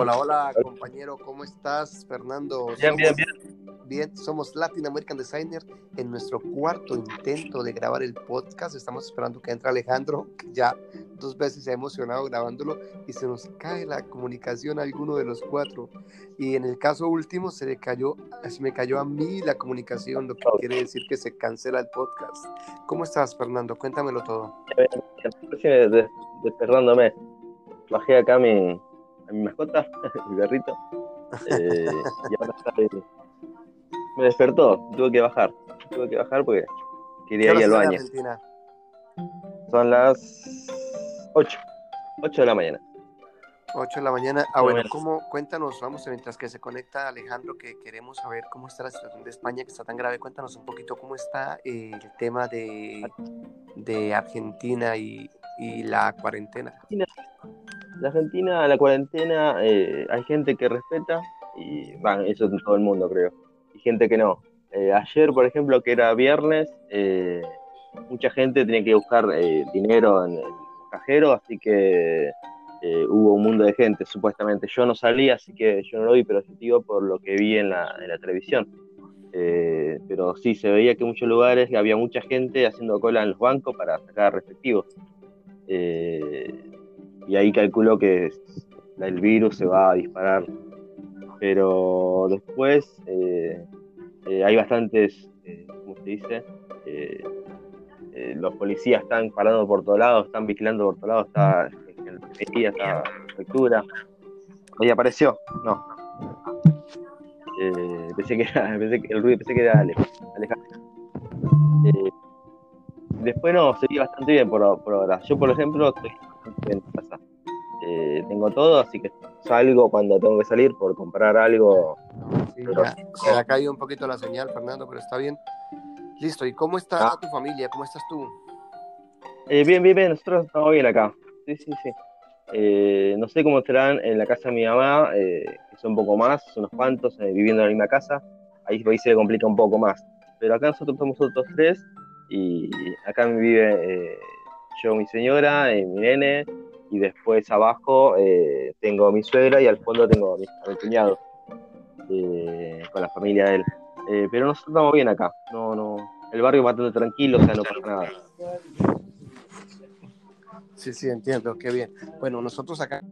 Hola, hola, compañero, ¿cómo estás, Fernando? Bien, bien, bien. Bien, somos Latin American Designer en nuestro cuarto intento de grabar el podcast. Estamos esperando que entre Alejandro, que ya dos veces se ha emocionado grabándolo y se nos cae la comunicación a alguno de los cuatro. Y en el caso último se le cayó, se me cayó a mí la comunicación, lo que quiere decir que se cancela el podcast. ¿Cómo estás, Fernando? Cuéntamelo todo. Despertándome. Bajé acá mi, a mi mascota, mi perrito. Eh, y ahora está me despertó, tuve que bajar. Tuve que bajar porque quería ir al baño. Son las 8. 8 de la mañana. 8 de la mañana. Ah, bueno, ¿cómo, cuéntanos, vamos, mientras que se conecta Alejandro, que queremos saber cómo está la situación de España, que está tan grave. Cuéntanos un poquito cómo está el tema de, de Argentina y, y la cuarentena. La Argentina, la cuarentena, eh, hay gente que respeta y van, eso en todo el mundo, creo gente que no. Eh, ayer, por ejemplo, que era viernes, eh, mucha gente tenía que buscar eh, dinero en el cajero, así que hubo un mundo de gente, supuestamente. Yo no salí, así que yo no lo vi, pero sí digo por lo que vi en la, en la televisión. pero sí, se veía que en muchos lugares había mucha gente haciendo cola en los bancos para sacar respectivos. Y ahí calculó que el virus se va a disparar pero después eh, eh, hay bastantes, eh, ¿cómo se dice? los policías están parando por todos lados, están vigilando por todos lados, está el policía, está la prefectura. Ahí apareció, no. pensé que era, pensé que, el ruido pensé que era Alejandro. después no, seguía bastante bien por, por ahora. Yo, por ejemplo, estoy. Tengo todo, así que salgo cuando tengo que salir por comprar algo. se ha caído un poquito la señal, Fernando, pero está bien. Listo, ¿y cómo está ah. tu familia? ¿Cómo estás tú? Eh, bien, bien, bien, nosotros estamos bien acá. Sí, sí, sí. Eh, no sé cómo estarán en la casa de mi mamá, eh, que son un poco más, son unos cuantos, viviendo en la misma casa. Ahí, ahí se complica un poco más. Pero acá nosotros somos otros tres y acá me vive yo, mi señora, mi nene, y después abajo eh, tengo mi suegra y al fondo tengo a mi, cuñado eh, con la familia de él. Eh, pero nosotros estamos bien acá, no, no, el barrio bastante tranquilo, o sea, no pasa nada. Sí, sí, entiendo, qué bien. Bueno, nosotros acá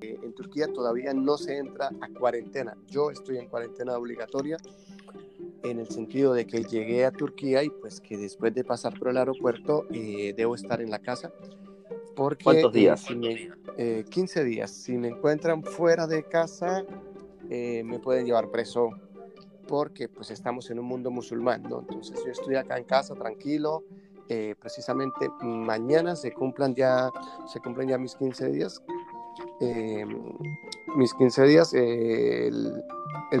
en Turquía todavía no se entra a cuarentena. Yo estoy en cuarentena obligatoria en el sentido de que llegué a Turquía y pues que después de pasar por el aeropuerto debo estar en la casa ¿Cuántos eh, días? 15 eh, días. Si me encuentran fuera de casa, eh, me pueden llevar preso porque pues estamos en un mundo musulmán, ¿no? Entonces yo estoy acá en casa tranquilo. precisamente mañana se cumplan ya, se cumplen ya mis 15 días. mis 15 días, el,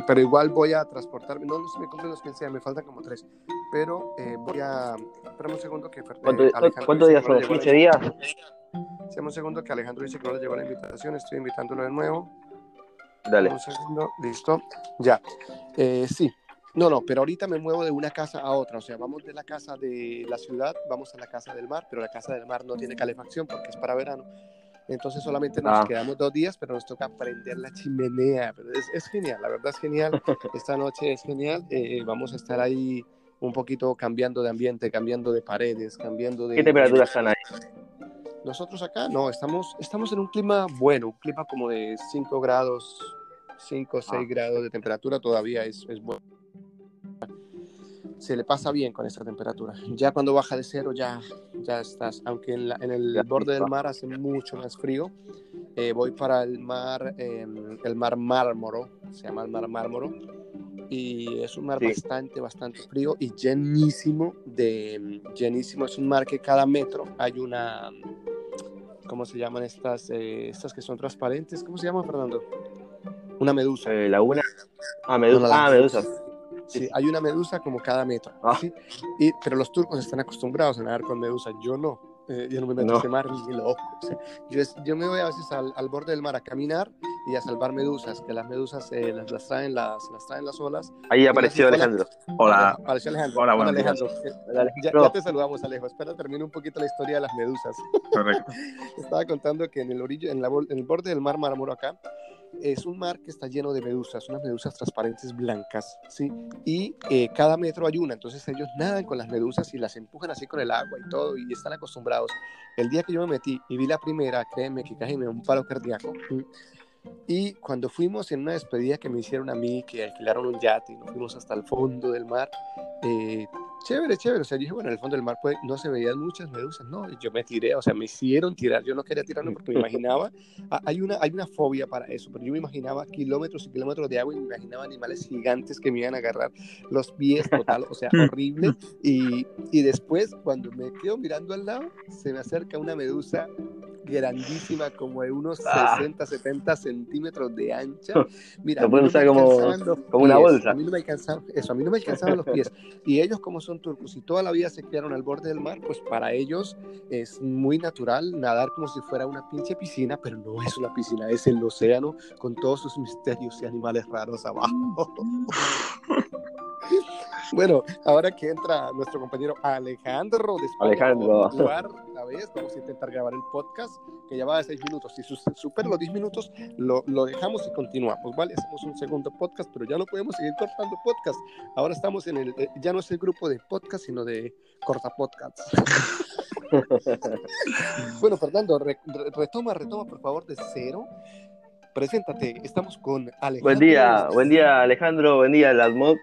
pero igual voy a transportarme, no, no se me cumplen los 15 días, me faltan como 3, pero voy a, espérame un segundo que... ¿Cuántos días son? ¿15 días? Hacemos un segundo que Alejandro dice que no le llegó la invitación. Estoy invitándolo de nuevo. Dale. Un segundo, listo. Ya. Eh, sí. No, no, pero ahorita me muevo de una casa a otra. O sea, vamos de la casa de la ciudad, vamos a la casa del mar, pero la casa del mar no tiene calefacción porque es para verano. Entonces solamente nos ah. quedamos dos días, pero nos toca prender la chimenea. Pero es, genial, la verdad es genial. Esta noche es genial. Eh, vamos a estar ahí un poquito cambiando de ambiente, cambiando de paredes, cambiando de... ¿Qué temperatura están ahí? Nosotros acá no, estamos, estamos en un clima bueno, un clima como de 5 grados, 5 o 6 grados de temperatura todavía es, es bueno. Se le pasa bien con esta temperatura. Ya cuando baja de cero ya, ya estás, aunque en, en el borde del mar hace mucho más frío. Eh, voy para el mar, em, el mar Mármoro, se llama el mar Mármoro, y es un mar bastante, bastante frío y llenísimo de, llenísimo, es un mar que cada metro hay una, ¿cómo se llaman estas, eh, estas que son transparentes? ¿Cómo se llama, Fernando? Una medusa. Eh, laguna. Ah, medusa. ah, medusa. Sí, hay una medusa como cada metro. Ah. Y, pero los turcos están acostumbrados a nadar con medusa, yo no. Eh, yo no me meto en ese mar ni loco. yo, yo, me voy a veces al, al, borde del mar a caminar y a salvar medusas, que las medusas eh, las, las, traen las, las traen las olas. Ahí apareció Alejandro. Hola. Apareció Alejandro. Hola, Hola Alejandro. Ya, te saludamos, Alejo. Espera, termino un poquito la historia de las medusas. Correcto. Estaba contando que en el orillo, en, la, en el borde del mar Mármaro acá, es un mar que está lleno de medusas, unas medusas transparentes blancas, ¿sí? Y eh, cada metro hay una, entonces ellos nadan con las medusas y las empujan así con el agua y todo, y están acostumbrados. El día que yo me metí y vi la primera, créeme que casi me dio un palo cardíaco. Y cuando fuimos en una despedida que me hicieron a mí, que alquilaron un yate y nos fuimos hasta el fondo del mar, eh, chévere, chévere. O sea, yo dije, bueno, en el fondo del mar pues, no se veían muchas medusas, no. Y yo me tiré, o sea, me hicieron tirar. Yo no quería tirarme porque me imaginaba, hay una, hay una fobia para eso, pero yo me imaginaba kilómetros y kilómetros de agua y me imaginaba animales gigantes que me iban a agarrar los pies, total, o sea, horrible. Y, y después, cuando me quedo mirando al lado, se me acerca una medusa grandísima, como de unos 60, ah. 70 centímetros de ancha. Mira, lo pueden usar como, como una bolsa. A mí no me alcanzaban, eso, a mí no me alcanzaban los pies. Y ellos, como son turcos y toda la vida se criaron al borde del mar, pues para ellos es muy natural nadar como si fuera una pinche piscina, pero no es una piscina, es el océano con todos sus misterios y animales raros abajo. Bueno, ahora que entra nuestro compañero Alejandro, después Alejandro. De la vez, vamos a intentar grabar el podcast, que ya va de seis minutos. Si supera los diez minutos, lo, lo, dejamos y continuamos, ¿vale? Hacemos un segundo podcast, pero ya no podemos seguir cortando podcast. Ahora estamos en el, eh, ya no es el grupo de podcast, sino de corta podcast. bueno, Fernando, retoma, retoma, por favor, de cero. Preséntate, estamos con Alejandro. Buen día, buen día Alejandro, buen día Ladmod.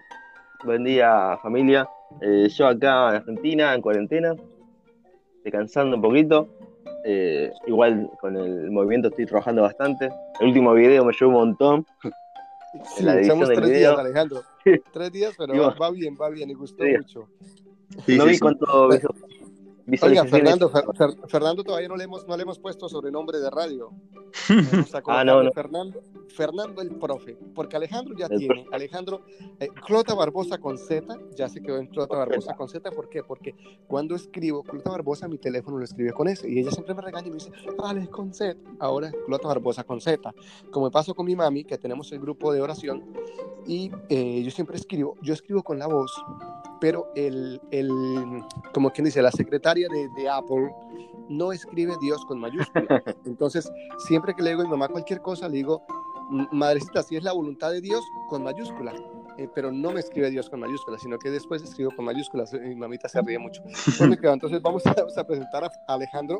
Buen día, familia. Eh, yo acá en Argentina, en cuarentena, descansando un poquito. Eh, igual con el movimiento estoy trabajando bastante. El último video me llevó un montón. Sí, la edición tres días, Alejandro. tres días, pero va bien, va bien y gustó mucho. no vi cuánto Oiga, Fernando, Fernando todavía no le, hemos, no le hemos puesto sobrenombre de radio. ah, no, no. Fernando, Fernando el profe, porque Alejandro ya tiene, Alejandro, eh, Clota Barbosa con Z, ya se quedó en Clota Barbosa con Z, ¿por qué? Porque cuando escribo Clota Barbosa, mi teléfono lo escribe con S, y ella siempre me regaña y me dice, Alex con Z, ahora Clota Barbosa con Z. Como me pasó con mi mami, que tenemos el grupo de oración, y eh, yo siempre escribo, yo escribo con la voz, pero el, el como quien dice, la secretaria de, de, Apple no escribe Dios con mayúscula. Entonces, siempre que le digo a mi mamá cualquier cosa, le digo, madrecita, si es la voluntad de Dios, con mayúscula. Eh, pero no me escribe Dios con mayúsculas, sino que después escribo con mayúsculas. Mi mamita se ríe mucho. Entonces, vamos a, vamos a presentar a Alejandro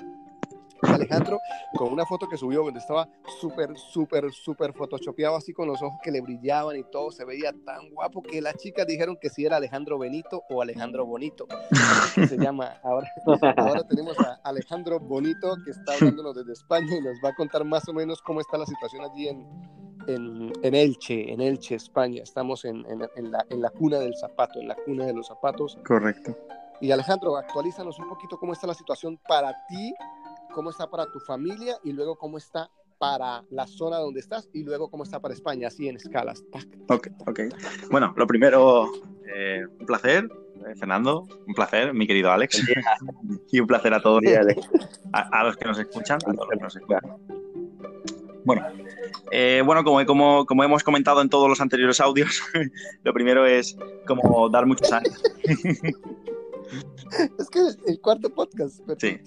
Alejandro con una foto que subió donde estaba súper, súper, súper photoshopeado así con los ojos que le brillaban y todo, se veía tan guapo que las chicas dijeron que si era Alejandro Benito o Alejandro Bonito. se llama, ahora, ahora tenemos a Alejandro Bonito que está hablándonos desde España y nos va a contar más o menos cómo está la situación allí en, en, en Elche, en Elche, España. Estamos en, en, la, en la cuna del zapato, en la cuna de los zapatos. Correcto. Y Alejandro, actualízanos un poquito cómo está la situación para ti cómo está para tu familia y luego cómo está para la zona donde estás y luego cómo está para España, así en escalas. Ok, ok. Bueno, lo primero, eh, un placer, eh, Fernando, un placer, mi querido Alex. y un placer a todos, a, los que nos escuchan, a todos los que nos escuchan. Bueno, eh, bueno como, como, como, hemos comentado en todos los anteriores audios, lo primero es como dar muchos ánimos. es que es el cuarto podcast. sí.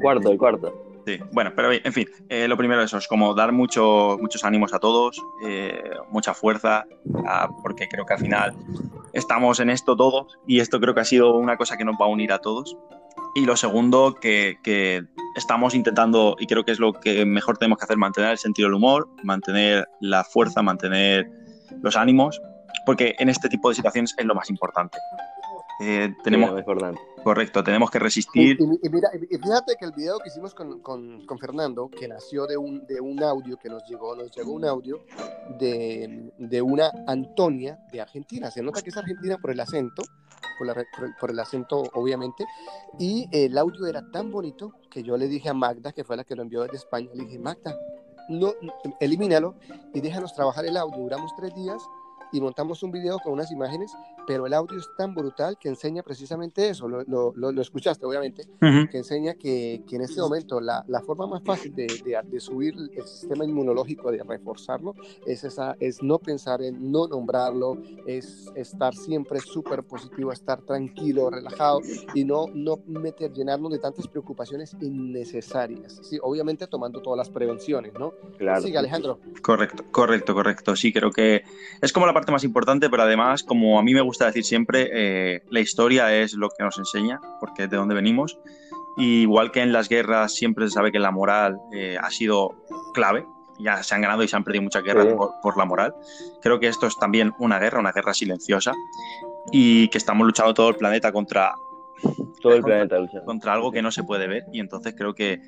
cuarto, el cuarto. Sí, bueno, pero en fin, eh, lo primero eso es como dar mucho, muchos ánimos a todos, eh, mucha fuerza, porque creo que al final estamos en esto todos y esto creo que ha sido una cosa que nos va a unir a todos. Y lo segundo, que, que estamos intentando, y creo que es lo que mejor tenemos que hacer, mantener el sentido del humor, mantener la fuerza, mantener los ánimos, porque en este tipo de situaciones es lo más importante. Eh, tenemos, correcto, tenemos que resistir. Y, mira, fíjate que el video que hicimos con, con, con, Fernando, que nació de un, de un audio que nos llegó, nos llegó un audio de, de una Antonia de Argentina. Se nota que es argentina por el acento, por, la, por, el, acento obviamente, y el audio era tan bonito que yo le dije a Magda, que fue la que lo envió desde España, le dije, Magda, no, elimínalo y déjanos trabajar el audio. Duramos tres días y montamos un video con unas imágenes pero el audio es tan brutal que enseña precisamente eso, lo, lo, lo, escuchaste obviamente, que enseña que, que, en este momento la, la forma más fácil de, de, subir el sistema inmunológico, de reforzarlo, es, esa, es no pensar en no nombrarlo, es estar siempre súper positivo, estar tranquilo, relajado y no, no meter, llenarnos de tantas preocupaciones innecesarias, ¿sí? obviamente tomando todas las prevenciones, ¿no? Claro. Sigue Alejandro. Correcto, correcto, correcto, sí, creo que es como la parte más importante, pero además, como a mí me gusta decir siempre, eh, la historia es lo que nos enseña, porque es de dónde venimos. Y igual que en las guerras siempre se sabe que la moral eh, ha sido clave, ya se han ganado y se han perdido muchas guerras por, la moral. Creo que esto es también una guerra, una guerra silenciosa, y que estamos luchando todo el planeta contra... Todo el planeta luchando. Contra algo que no se puede ver, y entonces creo que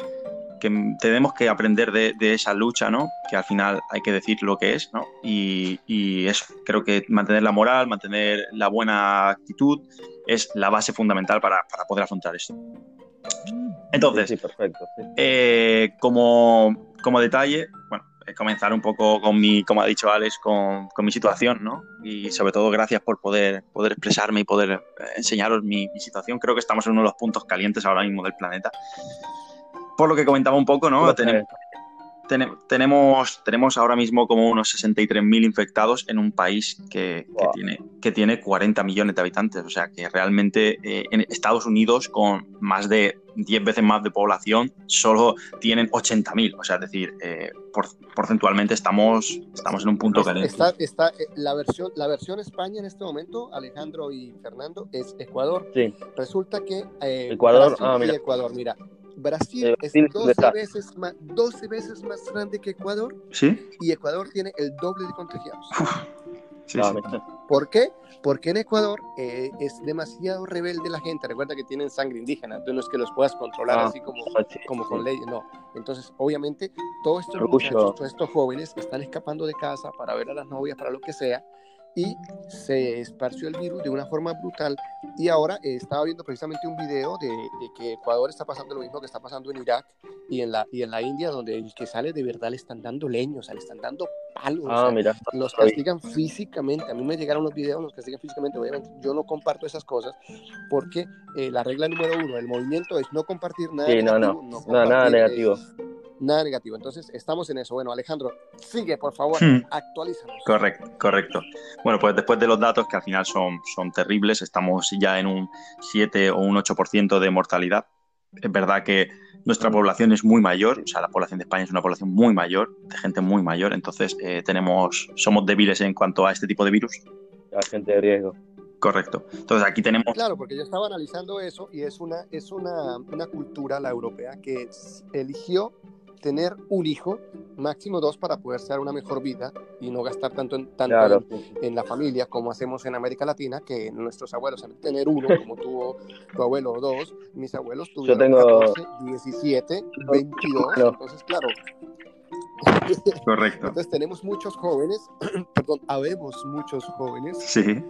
que tenemos que aprender de, esa lucha, ¿no? Que al final hay que decir lo que es, ¿no? Y, y eso, creo que mantener la moral, mantener la buena actitud es la base fundamental para, para poder afrontar esto. Entonces, sí, perfecto, eh, como, como, detalle, bueno, eh, comenzar un poco con mi, como ha dicho Alex, con, con, mi situación, ¿no? Y sobre todo gracias por poder, poder expresarme y poder eh, enseñaros mi, mi situación. Creo que estamos en uno de los puntos calientes ahora mismo del planeta por lo que comentaba un poco, ¿no? Tenemos, tenemos, tenemos ahora mismo como unos 63.000 infectados en un país que, tiene, que tiene 40 millones de habitantes. O sea que realmente eh, en Estados Unidos, con más de 10 veces más de población, solo tienen 80.000. O sea, es decir, eh, porcentualmente estamos, estamos en un punto caliente. Está, está, eh, la, versión, la versión España en este momento, Alejandro y Fernando, es Ecuador. Sí. Resulta que Ecuador, ah, mira. Ecuador, mira, Brasil es 12 veces, más, 12 veces más grande que Ecuador. ¿Sí? Y Ecuador tiene el doble de contagiados. Sí, sí. ¿Por qué? Porque en Ecuador eh, es demasiado rebelde la gente. Recuerda que tienen sangre indígena, entonces no es que los puedas controlar ah, así como, como con leyes, no. Entonces, obviamente, todos estos muchachos, todos estos jóvenes están escapando de casa para ver a las novias, para lo que sea, y se esparció el virus de una forma brutal. Y ahora eh, estaba viendo precisamente un video de, que Ecuador está pasando lo mismo que está pasando en Irak y en la, y en la India, donde el que sale de verdad le están dando leños, le están dando palos. Ah, mira. Los castigan físicamente. A mí me llegaron los videos, los castigan físicamente. Obviamente, yo no comparto esas cosas porque eh, la regla número uno del movimiento es no compartir nada. Sí, no, no, no, nada negativo nada negativo. Entonces, estamos en eso. Bueno, Alejandro, sigue, por favor, hmm. actualízanos. Correcto, correcto. Bueno, pues después de los datos que al final son, son terribles, estamos ya en un 7 o un 8% de mortalidad. Es verdad que nuestra población es muy mayor, o sea, la población de España es una población muy mayor, de gente muy mayor, entonces eh, tenemos, somos débiles en cuanto a este tipo de virus. La gente de riesgo. Correcto. Entonces aquí tenemos. Claro, porque yo estaba analizando eso y es una, es una, una cultura, la europea, que eligió tener un hijo, máximo dos, para poder ser una mejor vida y no gastar tanto en, tanto en, la familia como hacemos en América Latina, que nuestros abuelos, en tener uno, como tuvo tu abuelo, dos, mis abuelos tuvieron Yo tengo... 14, 17, 22, entonces claro. Correcto. Entonces tenemos muchos jóvenes, perdón, habemos muchos jóvenes. Sí.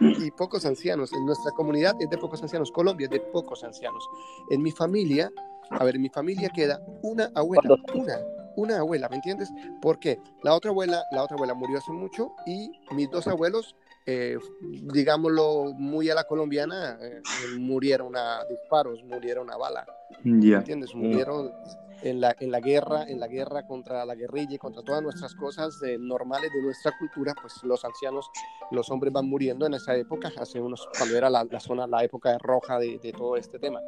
y pocos ancianos. En nuestra comunidad es de pocos ancianos. Colombia es de pocos ancianos. En mi familia a ver, en mi familia queda una abuela, una, una abuela, ¿me entiendes? Porque la otra abuela, la otra abuela murió hace mucho y mis dos abuelos, eh, digámoslo muy a la colombiana, eh, murieron a disparos, murieron a bala, ¿me entiendes? Murieron en la, en la guerra, en la guerra contra la guerrilla y contra todas nuestras cosas eh, normales de nuestra cultura, pues los ancianos, los hombres van muriendo en esa época, hace unos, cuando era la, zona, la época roja de, de todo este tema.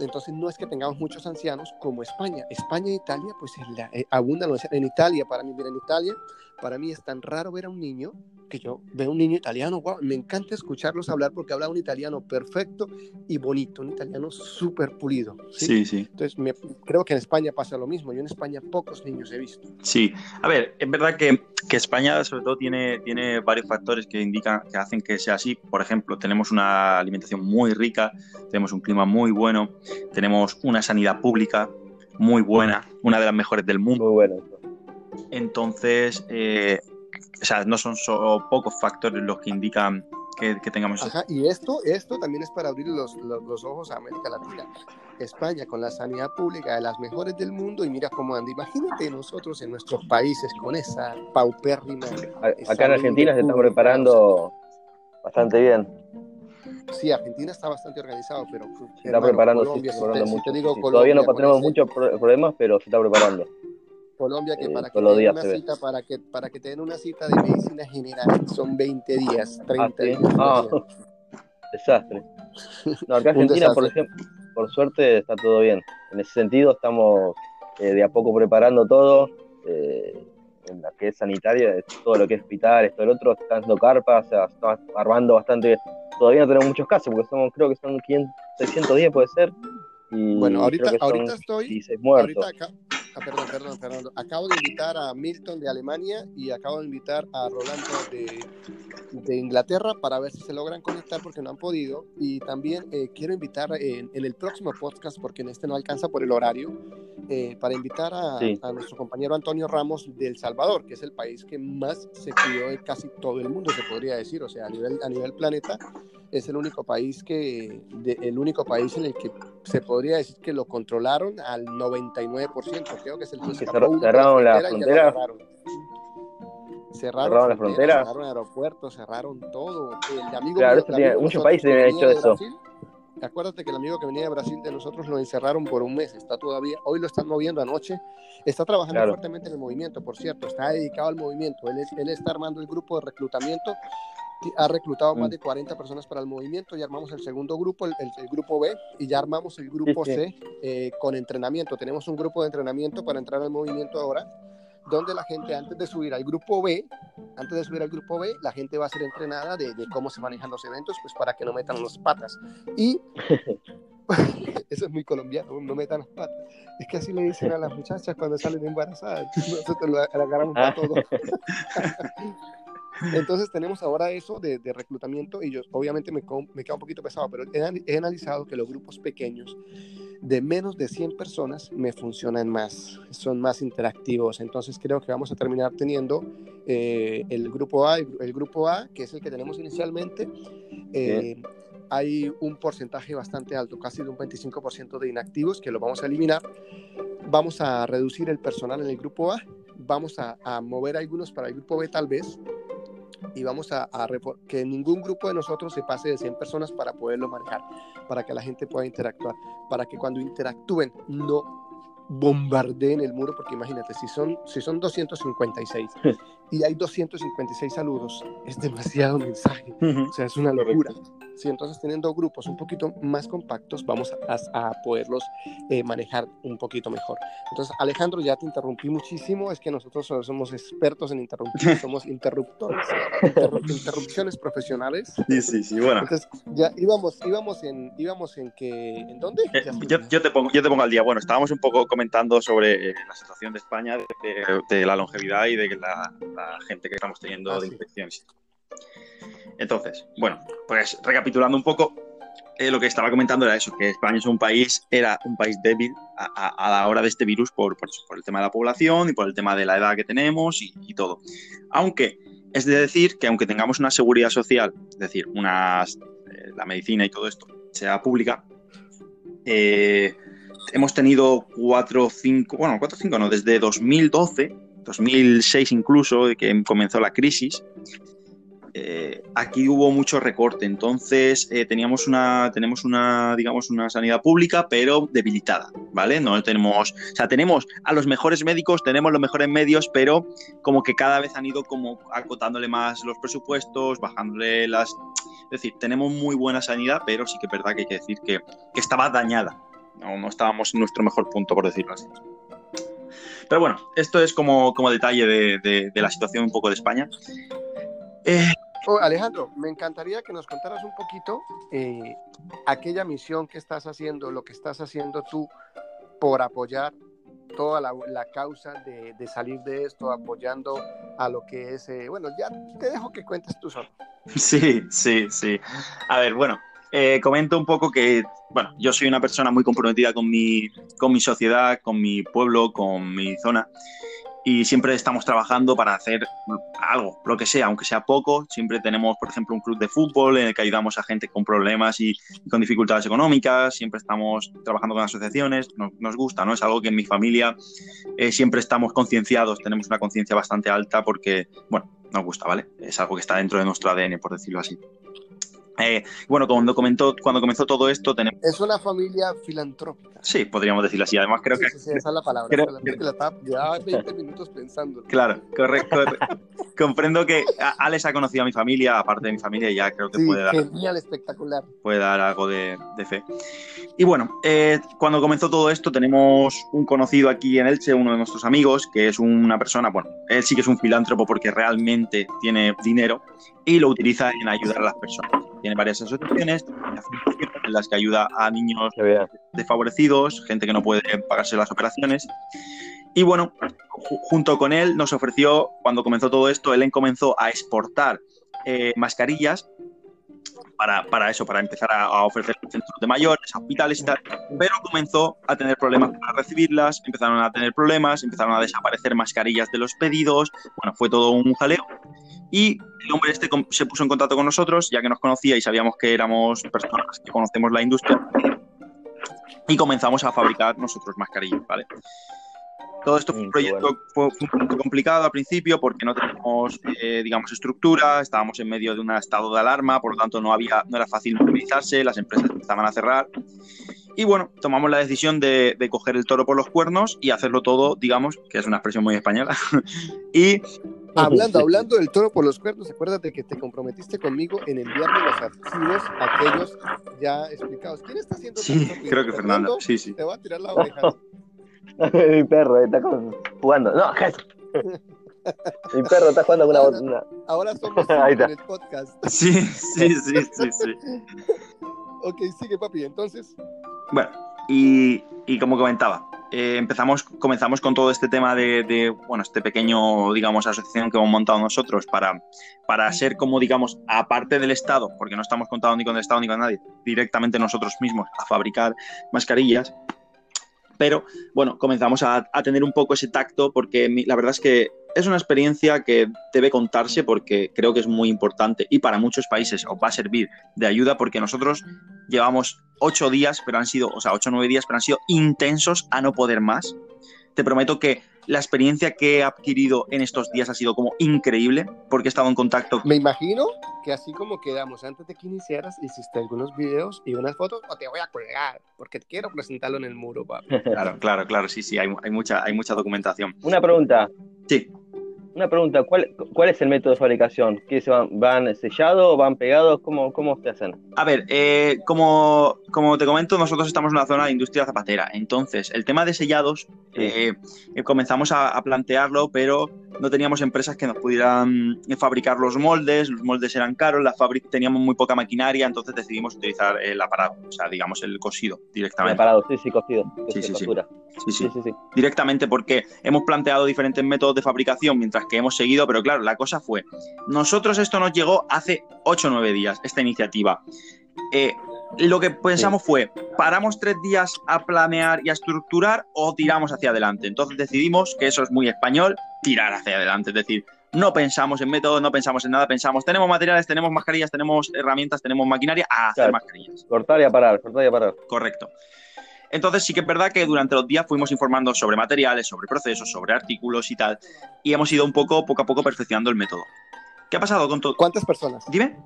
Entonces no es que tengamos muchos ancianos como España. España e Italia, pues eh, abundan en Italia, para mí, en Italia, para mí es tan raro ver a un niño que yo veo un niño italiano, wow, me encanta escucharlos hablar porque habla un italiano perfecto y bonito, un italiano súper pulido. Sí, sí. Entonces me, creo que en España pasa lo mismo. Yo en España pocos niños he visto. Sí, a ver, es verdad que, que España sobre todo tiene, tiene varios factores que indican, que hacen que sea así. Por ejemplo, tenemos una alimentación muy rica, tenemos un clima muy bueno, tenemos una sanidad pública muy buena, una de las mejores del mundo. Muy buena. Entonces, eh, o sea, no son solo pocos factores los que indican que, tengamos. Ajá, y esto, esto también es para abrir los, los, ojos a América Latina. España con la sanidad pública de las mejores del mundo y mira cómo anda. Imagínate nosotros en nuestros países con esa paupérrima. Acá en Argentina se está preparando bastante bien. Sí, Argentina está bastante organizado, pero se está preparando, Colombia, sí, preparando mucho. digo, sí. Colombia, Todavía no tenemos muchos problemas, pero se está preparando. Colombia que Eh, para que te den una cita para que para que te den una cita de medicina general son 20 días, 30 Ah, días. Ah, desastre. No, acá Argentina, por ejemplo, por suerte está todo bien. En ese sentido estamos eh, de a poco preparando todo. eh, en la que es sanitaria, todo lo que es hospitales, todo el otro, están dando carpas, o sea, armando bastante. Todavía no tenemos muchos casos, porque somos, creo que son 500, 610 puede ser. Y Bueno, ahorita- ahorita estoy- 16 muertos. Ahorita acá, ah, perdón, perdón, Fernando. Acabo de invitar a Milton de Alemania y acabo de invitar a Rolando de, de Inglaterra para ver si se logran conectar porque no han podido. Y también eh, quiero invitar en, en el próximo podcast, porque en este no alcanza por el horario, eh, para invitar a, Sí. a nuestro compañero Antonio Ramos de El Salvador, que es el país que más se cuidó de casi todo el mundo, se podría decir. O sea, a nivel, a nivel planeta, es el único país que, de- el único país en el que se podría decir que lo controlaron al 99%. Creo que es el que Que escapó cerra- uno por cerraron la frontera. Cerraron, Cerraron la fronteras, frontera. cerraron aeropuertos, cerraron todo. El amigo Claro, mío- el tiene- amigo de muchos países venía hecho eso. Brasil, Acuérdate que el amigo que venía de Brasil de nosotros lo encerraron por un mes, está todavía, hoy lo están moviendo anoche, está trabajando Claro. fuertemente en el movimiento, por cierto, está dedicado al movimiento, él, él está armando el grupo de reclutamiento, ha reclutado más de 40 personas para el movimiento, ya armamos el segundo grupo, el, el- el grupo B, y ya armamos el grupo Sí, sí. C eh, con entrenamiento, tenemos un grupo de entrenamiento para entrar al movimiento ahora, donde la gente antes de subir al grupo B, antes de subir al grupo B, la gente va a ser entrenada de, de cómo se manejan los eventos, pues para que no metan las patas. Y eso es muy colombiano, no metan las patas. Es que así le dicen a las muchachas cuando salen embarazadas. Nosotros lo agarramos para todo. Entonces tenemos ahora eso de, de reclutamiento y yo obviamente me, me queda un poquito pesado, pero he, he analizado que los grupos pequeños de menos de 100 personas me funcionan más, son más interactivos. Entonces creo que vamos a terminar teniendo eh, el grupo A, el, el grupo A, que es el que tenemos inicialmente. eh, hay un porcentaje bastante alto, casi de un 25% de inactivos que lo vamos a eliminar. Vamos a reducir el personal en el grupo A, vamos a, a mover algunos para el grupo B tal vez, y vamos a, a que ningún grupo de nosotros se pase de 100 personas para poderlo manejar, para que la gente pueda interactuar, para que cuando interactúen no bombardeen el muro, porque imagínate, si son, si son 256 y hay 256 saludos, es demasiado mensaje. O sea, es una locura. Sí, entonces teniendo grupos un poquito más compactos, vamos a, a poderlos eh, manejar un poquito mejor. Entonces, Alejandro, ya te interrumpí muchísimo. Es que nosotros so- somos expertos en interrumpir, somos interruptores, interru- interrupciones profesionales. Sí, sí, sí, bueno. Entonces, ya íbamos, íbamos en, íbamos en que, ¿en dónde? Eh, yo, yo te pongo, yo te pongo al día. Bueno, estábamos un poco comentando sobre eh, la situación de España, de, de- de la longevidad y de la, la gente que estamos teniendo Ah, de sí. infecciones. Entonces, bueno, pues recapitulando un poco, eh, lo que estaba comentando era eso, que España es un país, era un país débil a, la hora de este virus por, el tema de la población y por el tema de la edad que tenemos y, todo. Aunque es de decir que aunque tengamos una seguridad social, es decir, unas, eh, la medicina y todo esto sea pública, eh, hemos tenido cuatro cinco, bueno, cuatro cinco no, desde 2012, 2006 incluso, que comenzó la crisis, eh, aquí hubo mucho recorte, entonces eh, teníamos una, tenemos una, digamos, una sanidad pública, pero debilitada, ¿vale? No tenemos, o sea, tenemos a los mejores médicos, tenemos los mejores medios, pero como que cada vez han ido como acotándole más los presupuestos, bajándole las, es decir, tenemos muy buena sanidad, pero sí que es verdad que hay que decir que, estaba dañada, no, estábamos en nuestro mejor punto, por decirlo así. Pero bueno, esto es como, como detalle de, de- de la situación un poco de España. Eh, Oh, Alejandro, me encantaría que nos contaras un poquito eh, aquella misión que estás haciendo, lo que estás haciendo tú por apoyar toda la, la causa de, de salir de esto, apoyando a lo que es, eh, bueno, ya te dejo que cuentes tú solo. Sí, sí, sí. A ver, bueno, eh, comento un poco que, bueno, yo soy una persona muy comprometida con mi, con mi sociedad, con mi pueblo, con mi zona. Y siempre estamos trabajando para hacer algo, lo que sea, aunque sea poco. Siempre tenemos, por ejemplo, un club de fútbol en el que ayudamos a gente con problemas y, con dificultades económicas. Siempre estamos trabajando con asociaciones. Nos, nos gusta, ¿no? Es algo que en mi familia eh, siempre estamos concienciados. Tenemos una conciencia bastante alta porque, bueno, nos gusta, ¿vale? Es algo que está dentro de nuestro ADN, por decirlo así. Eh, bueno, cuando, comentó, cuando comenzó todo esto, tenemos... Es una familia filantrópica. Sí, podríamos decirlo así. Además, creo Sí, que... sí, sí, esa es la palabra. creo- Solamente la estaba- Llevaba 20 minutos pensando. Claro, correcto. Comprendo que Alex ha conocido a mi familia, aparte de mi familia, ya creo que puede dar, genial, espectacular. puede dar algo de, de fe. Y bueno, eh, cuando comenzó todo esto, tenemos un conocido aquí en Elche, uno de nuestros amigos, que es una persona, bueno, él sí que es un filántropo porque realmente tiene dinero y lo utiliza en ayudar a las personas. Tiene varias asociaciones en las que ayuda a niños desfavorecidos, gente que no puede pagarse las operaciones. Y bueno, ju- junto con él nos ofreció, cuando comenzó todo esto, él comenzó a exportar eh, mascarillas para, para eso, para empezar a, a ofrecer en centros de mayores, hospitales y tal, pero comenzó a tener problemas para recibirlas, empezaron a tener problemas, empezaron a desaparecer mascarillas de los pedidos, bueno, fue todo un jaleo. Y el hombre este se puso en contacto con nosotros, ya que nos conocía y sabíamos que éramos personas que conocemos la industria, y comenzamos a fabricar nosotros mascarillas, ¿vale? Todo esto fue un Mm, proyecto bueno. fue, fue un poquito complicado al principio porque no teníamos, eh, digamos, estructura, estábamos en medio de un estado de alarma, por lo tanto no, había, no era fácil movilizarse, las empresas empezaban a cerrar. Y bueno, tomamos la decisión de, de coger el toro por los cuernos y hacerlo todo, digamos, que es una expresión muy española, y Hablando, hablando del toro por los cuernos, acuérdate que te comprometiste conmigo en enviarme los archivos, aquellos ya explicados. ¿Quién está haciendo sí, creo que Fernando, sí, sí. Te va a tirar la oreja. Mi perro está con- jugando. No, Jesús. Mi perro está jugando con una bot- una. Ahora somos está. en el podcast. Sí, sí, sí, sí, sí. Ok, sigue, papi. Entonces, Bueno, y, y como comentaba, eh, empezamos, comenzamos con todo este tema de, de, bueno, este pequeño, digamos, asociación que hemos montado nosotros para, para ser como, digamos, aparte del Estado, porque no estamos contados ni con el Estado ni con nadie, directamente nosotros mismos a fabricar mascarillas. Pero bueno, comenzamos a, a tener un poco ese tacto porque mi- la verdad es que es una experiencia que debe contarse porque creo que es muy importante y para muchos países os va a servir de ayuda porque nosotros llevamos ocho días, pero han sido, o sea, ocho o nueve días, pero han sido intensos a no poder más. Te prometo que la experiencia que he adquirido en estos días ha sido como increíble porque he estado en contacto me imagino que así como quedamos antes de que iniciaras, hiciste algunos videos y unas fotos o te voy a colgar porque quiero presentarlo en el muro, papi. Claro, claro, claro, sí, sí, hay, hay mucha, hay mucha documentación. Una pregunta. Sí. Una pregunta. ¿Cuál, cuál es el método de fabricación? ¿Qué se van, van sellados? ¿Van pegados? ¿Cómo, cómo se hacen? A ver, eh, como, como te comento, nosotros estamos en una zona de industria zapatera. Entonces, el tema de sellados eh, eh, comenzamos a, a plantearlo, pero no teníamos empresas que nos pudieran eh, fabricar los moldes. Los moldes eran caros, la fábrica teníamos muy poca maquinaria, entonces decidimos utilizar el aparato, o sea, digamos el cosido directamente. Preparados, sí, sí. Sí, sí, sí. Sí, sí. Sí, sí, sí. directamente porque hemos planteado diferentes métodos de fabricación mientras que hemos seguido, pero claro, la cosa fue, nosotros esto nos llegó hace 8 o 9 días, esta iniciativa. Eh, lo que pensamos fue, ¿paramos tres días a planear y a estructurar o tiramos hacia adelante? Entonces decidimos que eso es muy español, tirar hacia adelante, es decir, no pensamos en métodos, no pensamos en nada, pensamos, tenemos materiales, tenemos mascarillas, tenemos herramientas, tenemos maquinaria, a hacer Claro. mascarillas. Cortar y a parar, cortar y a parar. Correcto. Entonces sí que es verdad que durante los días fuimos informando sobre materiales, sobre procesos, sobre artículos y tal, y hemos ido un poco, poco a poco, perfeccionando el método. ¿Qué ha pasado con todo? ¿Cuántas personas? Dime,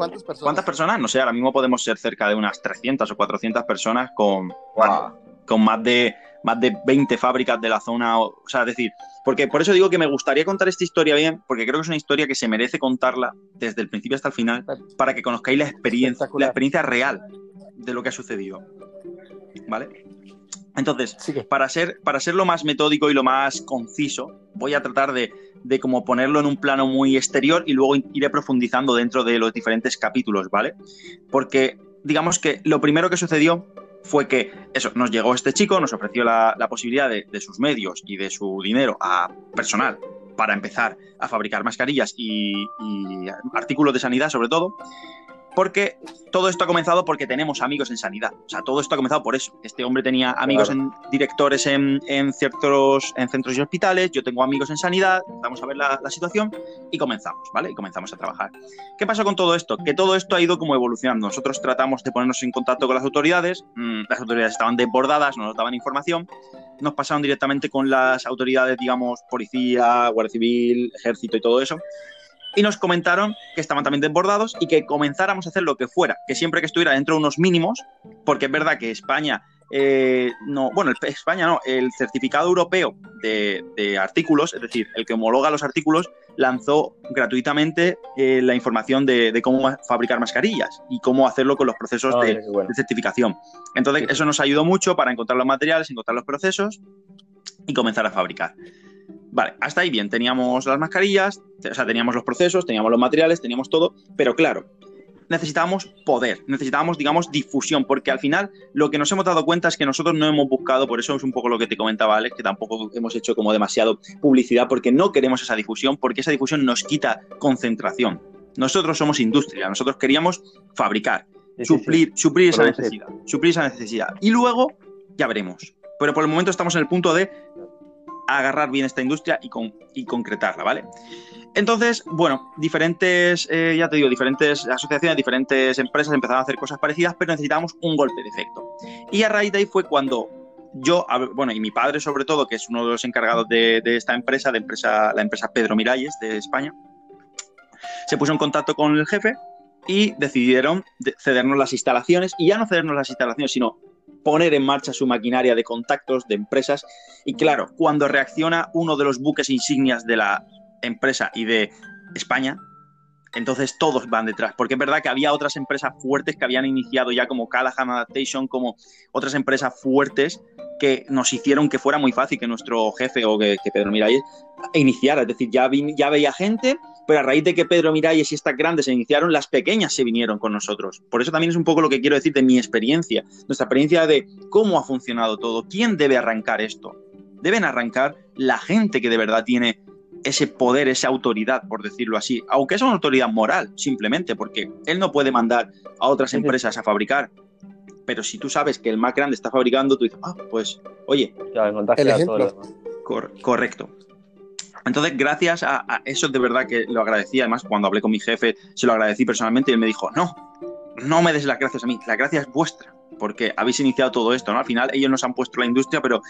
¿Cuántas personas? ¿cuántas personas? No sé, ahora mismo podemos ser cerca de unas 300 o 400 personas con, Guau. con más de, más de 20 fábricas de la zona. O, o sea, es decir, porque por eso digo que me gustaría contar esta historia bien, porque creo que es una historia que se merece contarla desde el principio hasta el final, para que conozcáis la experiencia, la experiencia real de lo que ha sucedido. ¿Vale? Entonces, para ser, para ser lo más metódico y lo más conciso, voy a tratar de, de como ponerlo en un plano muy exterior y luego iré profundizando dentro de los diferentes capítulos, ¿vale? Porque digamos que lo primero que sucedió fue que eso, nos llegó este chico, nos ofreció la, la posibilidad de, de sus medios y de su dinero a personal para empezar a fabricar mascarillas y, y artículos de sanidad sobre todo, porque todo esto ha comenzado porque tenemos amigos en sanidad. O sea, todo esto ha comenzado por eso. Este hombre tenía amigos en directores en, en ciertos en centros y hospitales, yo tengo amigos en sanidad, vamos a ver la, la situación y comenzamos, ¿vale? Y comenzamos a trabajar. ¿Qué pasó con todo esto? Que todo esto ha ido como evolucionando. Nosotros tratamos de ponernos en contacto con las autoridades, mm, las autoridades estaban desbordadas, no nos daban información, nos pasaron directamente con las autoridades, digamos, policía, guardia civil, ejército y todo eso. Y nos comentaron que estaban también desbordados y que comenzáramos a hacer lo que fuera, que siempre que estuviera dentro de unos mínimos, porque es verdad que España eh, no, bueno, España no, el certificado europeo de, artículos, es decir, el que homologa los artículos, lanzó gratuitamente eh, la información de, cómo fabricar mascarillas y cómo hacerlo con los procesos ah, de, certificación. Entonces, eso nos ayudó mucho para encontrar los materiales, encontrar los procesos y comenzar a fabricar. Vale, hasta ahí bien, teníamos las mascarillas, o sea, teníamos los procesos, teníamos los materiales, teníamos todo, pero claro, necesitábamos poder, necesitábamos, digamos, difusión, porque al final lo que nos hemos dado cuenta es que nosotros no hemos buscado, por eso es un poco lo que te comentaba Alex, que tampoco hemos hecho como demasiado publicidad, porque no queremos esa difusión, porque esa difusión nos quita concentración. Nosotros somos industria, nosotros queríamos fabricar, suplir, suplir esa necesidad, suplir esa necesidad. Y luego ya veremos. Pero por el momento estamos en el punto de agarrar bien esta industria y, con, y concretarla, ¿vale? Entonces, bueno, diferentes, eh, ya te digo, diferentes asociaciones, diferentes empresas empezaron a hacer cosas parecidas, pero necesitábamos un golpe de efecto. Y a raíz de ahí fue cuando yo, bueno, y mi padre sobre todo, que es uno de los encargados de, esta empresa, de empresa, la empresa Pedro Miralles de España, se puso en contacto con el jefe y decidieron cedernos las instalaciones, y ya no cedernos las instalaciones, sino poner en marcha su maquinaria de contactos, de empresas. Y claro, cuando reacciona uno de los buques insignias de la empresa y de España, entonces todos van detrás, porque es verdad que había otras empresas fuertes que habían iniciado ya como Callahan Adaptation, como otras empresas fuertes que nos hicieron que fuera muy fácil que nuestro jefe o que, Pedro Miralles iniciara. Es decir, ya, ya veía gente, pero a raíz de que Pedro Miralles y estas grandes se iniciaron, las pequeñas se vinieron con nosotros. Por eso también es un poco lo que quiero decir de mi experiencia, nuestra experiencia de cómo ha funcionado todo, quién debe arrancar esto. Deben arrancar la gente que de verdad tiene ese poder, esa autoridad, por decirlo así, aunque es una autoridad moral, simplemente, porque él no puede mandar a otras empresas a fabricar. Pero si tú sabes que el más grande está fabricando, tú dices, ah, pues, oye, el ejemplo. correcto. Entonces, gracias a, eso, de verdad que lo agradecí. Además, cuando hablé con mi jefe, se lo agradecí personalmente y él me dijo, no, no me des las gracias a mí, la gracia es vuestra, porque habéis iniciado todo esto, ¿no? Al final ellos nos han puesto la industria, pero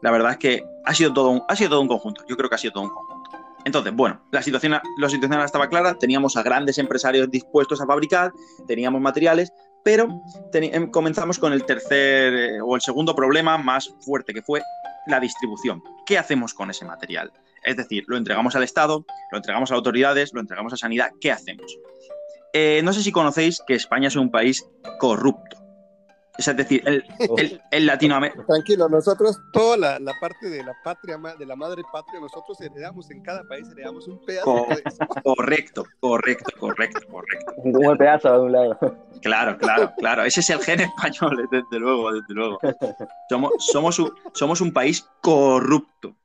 la verdad es que ha sido todo un, ha sido todo un conjunto. Yo creo que ha sido todo un conjunto. Entonces, bueno, la situación, la situación estaba clara, teníamos a grandes empresarios dispuestos a fabricar, teníamos materiales, pero em, comenzamos con el tercer eh, o el segundo problema más fuerte, que fue la distribución. ¿Qué hacemos con ese material? Es decir, lo entregamos al Estado, lo entregamos a autoridades, lo entregamos a sanidad, ¿qué hacemos? Eh, no sé si conocéis que España es un país corrupto. Es decir, el, el, Latinoamérica. Tranquilo, nosotros, toda la, la, parte de la patria, de la madre patria, nosotros heredamos en cada país, heredamos un pedazo. correcto, correcto, correcto, correcto. Un pedazo de un lado. Claro, claro, claro. Ese es el gen español, desde luego, desde luego. Somos, somos, somos un país corrupto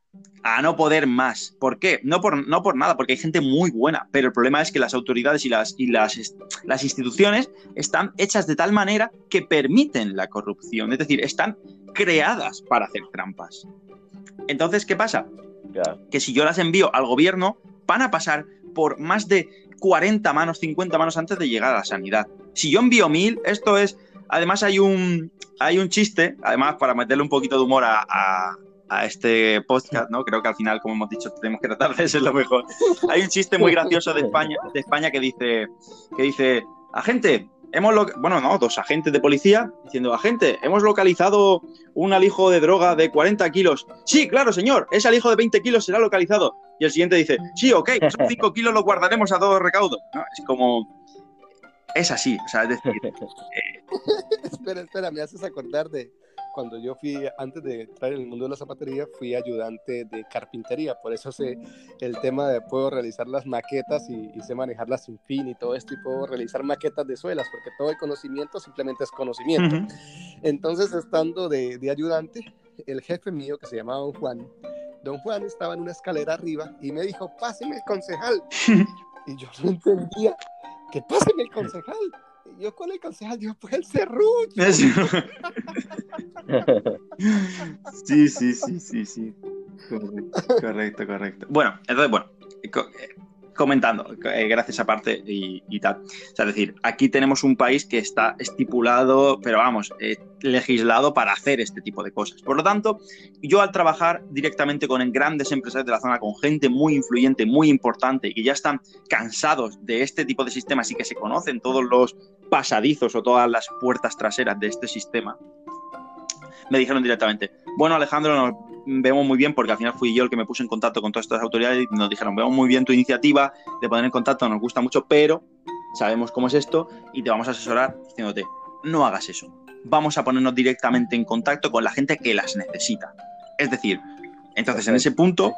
a no poder más. ¿Por qué? No por, no por nada, porque hay gente muy buena, pero el problema es que las autoridades y, las, y las, las instituciones están hechas de tal manera que permiten la corrupción, es decir, están creadas para hacer trampas. Entonces, ¿qué pasa? Que si yo las envío al gobierno, van a pasar por más de 40 manos, 50 manos antes de llegar a la sanidad. Si yo envío mil, esto es... Además hay un, hay un chiste, además para meterle un poquito de humor a, a este podcast, ¿no? Creo que al final, como hemos dicho, tenemos que tratar de ser lo mejor. Hay un chiste muy gracioso de España, de España que dice, que dice, agente, hemos bueno, no, dos agentes de policía diciendo, agente, hemos localizado un alijo de droga de 40 kilos. Sí, claro, señor, ese alijo de 20 kilos será localizado. Y el siguiente dice, sí, ok, esos 5 kilos los guardaremos a todo recaudo. Es como, es así, o sea, es decir... Eh, espera, espera, me haces acordar de cuando yo fui, antes de entrar en el mundo de la zapatería, fui ayudante de carpintería, por eso sé el tema de puedo realizar las maquetas y, sé manejarlas sin fin y todo esto, y puedo realizar maquetas de suelas, porque todo el conocimiento simplemente es conocimiento. Entonces, estando de, de ayudante, el jefe mío, que se llamaba Don Juan, Don Juan estaba en una escalera arriba y me dijo, páseme el concejal. y yo no entendía, que páseme el concejal yo con el concejal, digo, pues el serrucho. sí, sí, sí, sí, sí. Correcto, correcto, Bueno, entonces, bueno, comentando, eh, gracias aparte y, y tal. O sea, es decir, aquí tenemos un país que está estipulado, pero vamos, eh, legislado para hacer este tipo de cosas. Por lo tanto, yo al trabajar directamente con grandes empresarios de la zona, con gente muy influyente, muy importante, y que ya están cansados de este tipo de sistemas y que se conocen todos los pasadizos o todas las puertas traseras de este sistema, me dijeron directamente, bueno Alejandro, nos vemos muy bien porque al final fui yo el que me puse en contacto con todas estas autoridades y nos dijeron, vemos muy bien tu iniciativa de poner en contacto, nos gusta mucho, pero sabemos cómo es esto y te vamos a asesorar diciéndote, no hagas eso, vamos a ponernos directamente en contacto con la gente que las necesita. Es decir, entonces en ese punto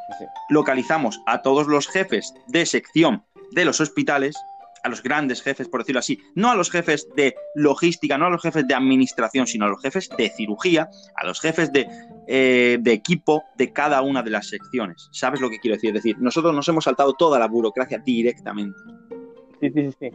localizamos a todos los jefes de sección de los hospitales a los grandes jefes, por decirlo así, no a los jefes de logística, no a los jefes de administración, sino a los jefes de cirugía, a los jefes de, eh, de equipo de cada una de las secciones. ¿Sabes lo que quiero decir? Es decir, nosotros nos hemos saltado toda la burocracia directamente. Sí, sí, sí.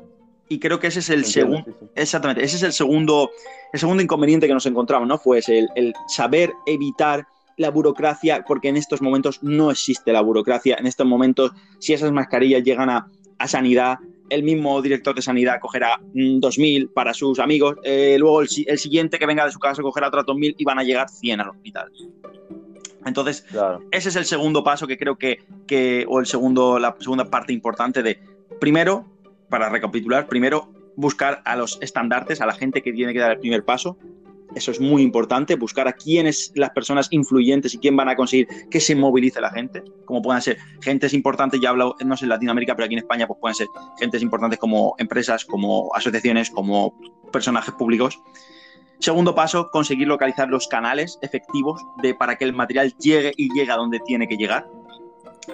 Y creo que ese es el segundo, exactamente, ese es el segundo, el segundo inconveniente que nos encontramos, ¿no? Pues el, el saber evitar la burocracia, porque en estos momentos no existe la burocracia. En estos momentos, si esas mascarillas llegan a, a sanidad, el mismo director de sanidad cogerá 2.000 para sus amigos, eh, luego el, el, siguiente que venga de su casa cogerá otras 2.000 y van a llegar 100 al hospital. Entonces, claro. ese es el segundo paso que creo que, que, o el segundo, la segunda parte importante de, primero, para recapitular, primero buscar a los estandartes, a la gente que tiene que dar el primer paso, eso es muy importante, buscar a quiénes las personas influyentes y quién van a conseguir que se movilice la gente, como puedan ser gentes importantes, ya hablo, no sé, en Latinoamérica, pero aquí en España pues pueden ser gentes importantes como empresas, como asociaciones, como personajes públicos. Segundo paso, conseguir localizar los canales efectivos de, para que el material llegue y llegue a donde tiene que llegar.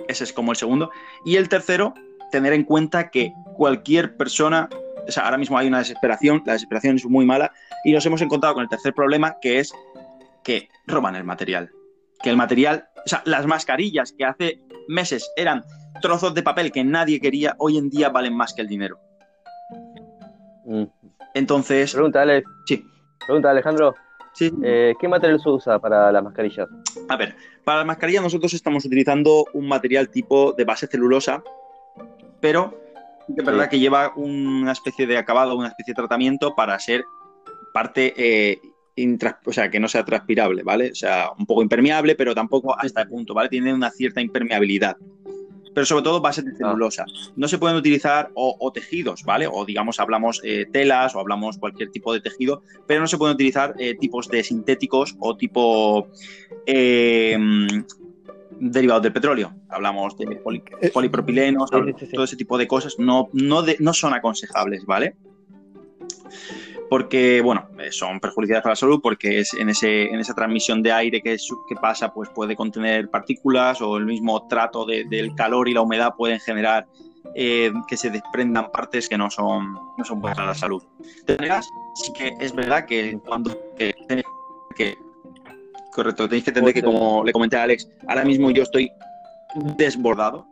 Ese es como el segundo. Y el tercero, tener en cuenta que cualquier persona o sea, ahora mismo hay una desesperación, la desesperación es muy mala y nos hemos encontrado con el tercer problema que es que roban el material. Que el material, o sea, las mascarillas que hace meses eran trozos de papel que nadie quería, hoy en día valen más que el dinero. Mm. Entonces. Pregúntale. Sí. Pregunta, Alejandro. Sí. Eh, ¿Qué material se usa para las mascarillas? A ver, para las mascarillas nosotros estamos utilizando un material tipo de base celulosa, pero es verdad que lleva una especie de acabado, una especie de tratamiento para ser parte, eh, o sea, que no sea transpirable, ¿vale? O sea, un poco impermeable, pero tampoco hasta el punto, ¿vale? Tiene una cierta impermeabilidad. Pero sobre todo base de celulosa. No se pueden utilizar o, o tejidos, ¿vale? O digamos, hablamos eh, telas o hablamos cualquier tipo de tejido, pero no se pueden utilizar eh, tipos de sintéticos o tipo eh, derivados del petróleo. Hablamos de poli, polipropilenos, sí, sí, sí, todo ese tipo de cosas. No, no, de, no son aconsejables, ¿vale? Porque, bueno, son perjudiciales para la salud porque es en, ese, en esa transmisión de aire que, es, que pasa, pues puede contener partículas o el mismo trato de, del calor y la humedad pueden generar eh, que se desprendan partes que no son, no son buenas para la salud. De maneras, sí que es verdad que cuando que, que Correcto, tenéis que entender que, como le comenté a Alex, ahora mismo yo estoy desbordado.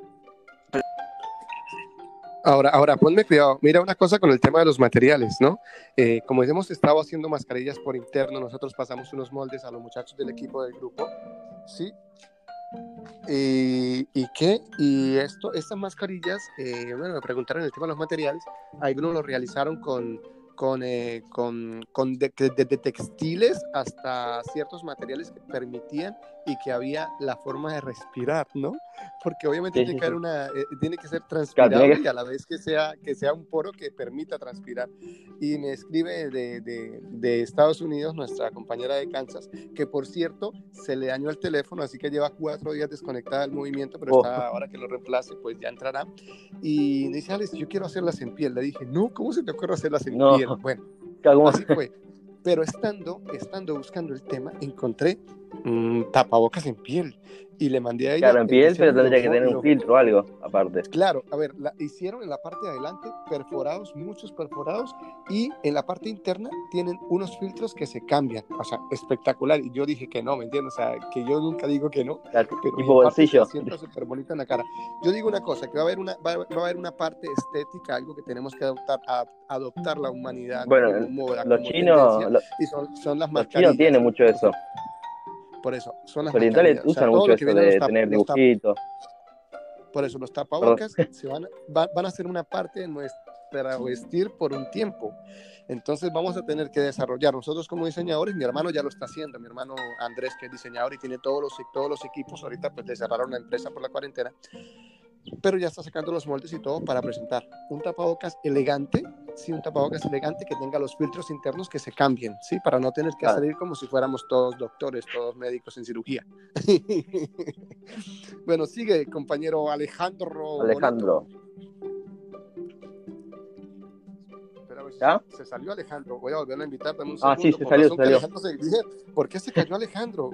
Ahora, ahora, ponme cuidado. Mira una cosa con el tema de los materiales, ¿no? Eh, como hemos estado haciendo mascarillas por interno, nosotros pasamos unos moldes a los muchachos del equipo del grupo, ¿sí? ¿Y, y qué? Y esto, estas mascarillas, eh, bueno, me preguntaron el tema de los materiales, algunos lo realizaron con con, eh, con, con de, textiles hasta ciertos materiales que permitían y que había la forma de respirar, ¿no? Porque obviamente sí, tiene, que haber una, eh, tiene que ser transpirable y a la vez que sea, que sea un poro que permita transpirar. Y me escribe de, de, Estados Unidos nuestra compañera de Kansas, que por cierto se le dañó el teléfono, así que lleva cuatro días desconectada del movimiento, pero oh. está, ahora que lo reemplace, pues ya entrará. Y me dice, Alex, yo quiero hacerlas en piel. Le dije, no, ¿cómo se te ocurre hacerlas en no. piel? Bueno, así fue. Pero estando, estando buscando el tema, encontré tapabocas en piel y le mandé a ella. Claro, en piel, pero tendría que tener un filtro o algo aparte. Claro, a ver, la, hicieron en la parte de adelante perforados, muchos perforados, y en la parte interna tienen unos filtros que se cambian. O sea, espectacular. Y yo dije que no, ¿me entiendes? O sea, que yo nunca digo que no. Claro, pero tipo bolsillo. Siento súper bonita en la cara. Yo digo una cosa, que va a haber una, va, va a haber una parte estética, algo que tenemos que adoptar, a, adoptar la humanidad. Bueno, como moda, los como chinos, lo, y son, son las los chinos tienen mucho eso. Por eso, son las orientales usan o sea, mucho eso de tener dibujitos. Por eso los tapabocas se van, van a ser una parte de nuestra vestir por un tiempo. Entonces vamos a tener que desarrollar. Nosotros como diseñadores, mi hermano ya lo está haciendo, mi hermano Andrés que es diseñador y tiene todos los, todos los equipos, ahorita pues le cerraron la empresa por la cuarentena, pero ya está sacando los moldes y todo para presentar. Un tapabocas elegante, sí, un tapabocas elegante que tenga los filtros internos que se cambien, sí, para no tener que salir como si fuéramos todos doctores, todos médicos en cirugía. bueno, sigue compañero Alejandro. Alejandro. ¿Ya? Se salió Alejandro. Voy a volverlo a invitar. un ah, sí, se salió, se salió. ¿Por qué se cayó Alejandro?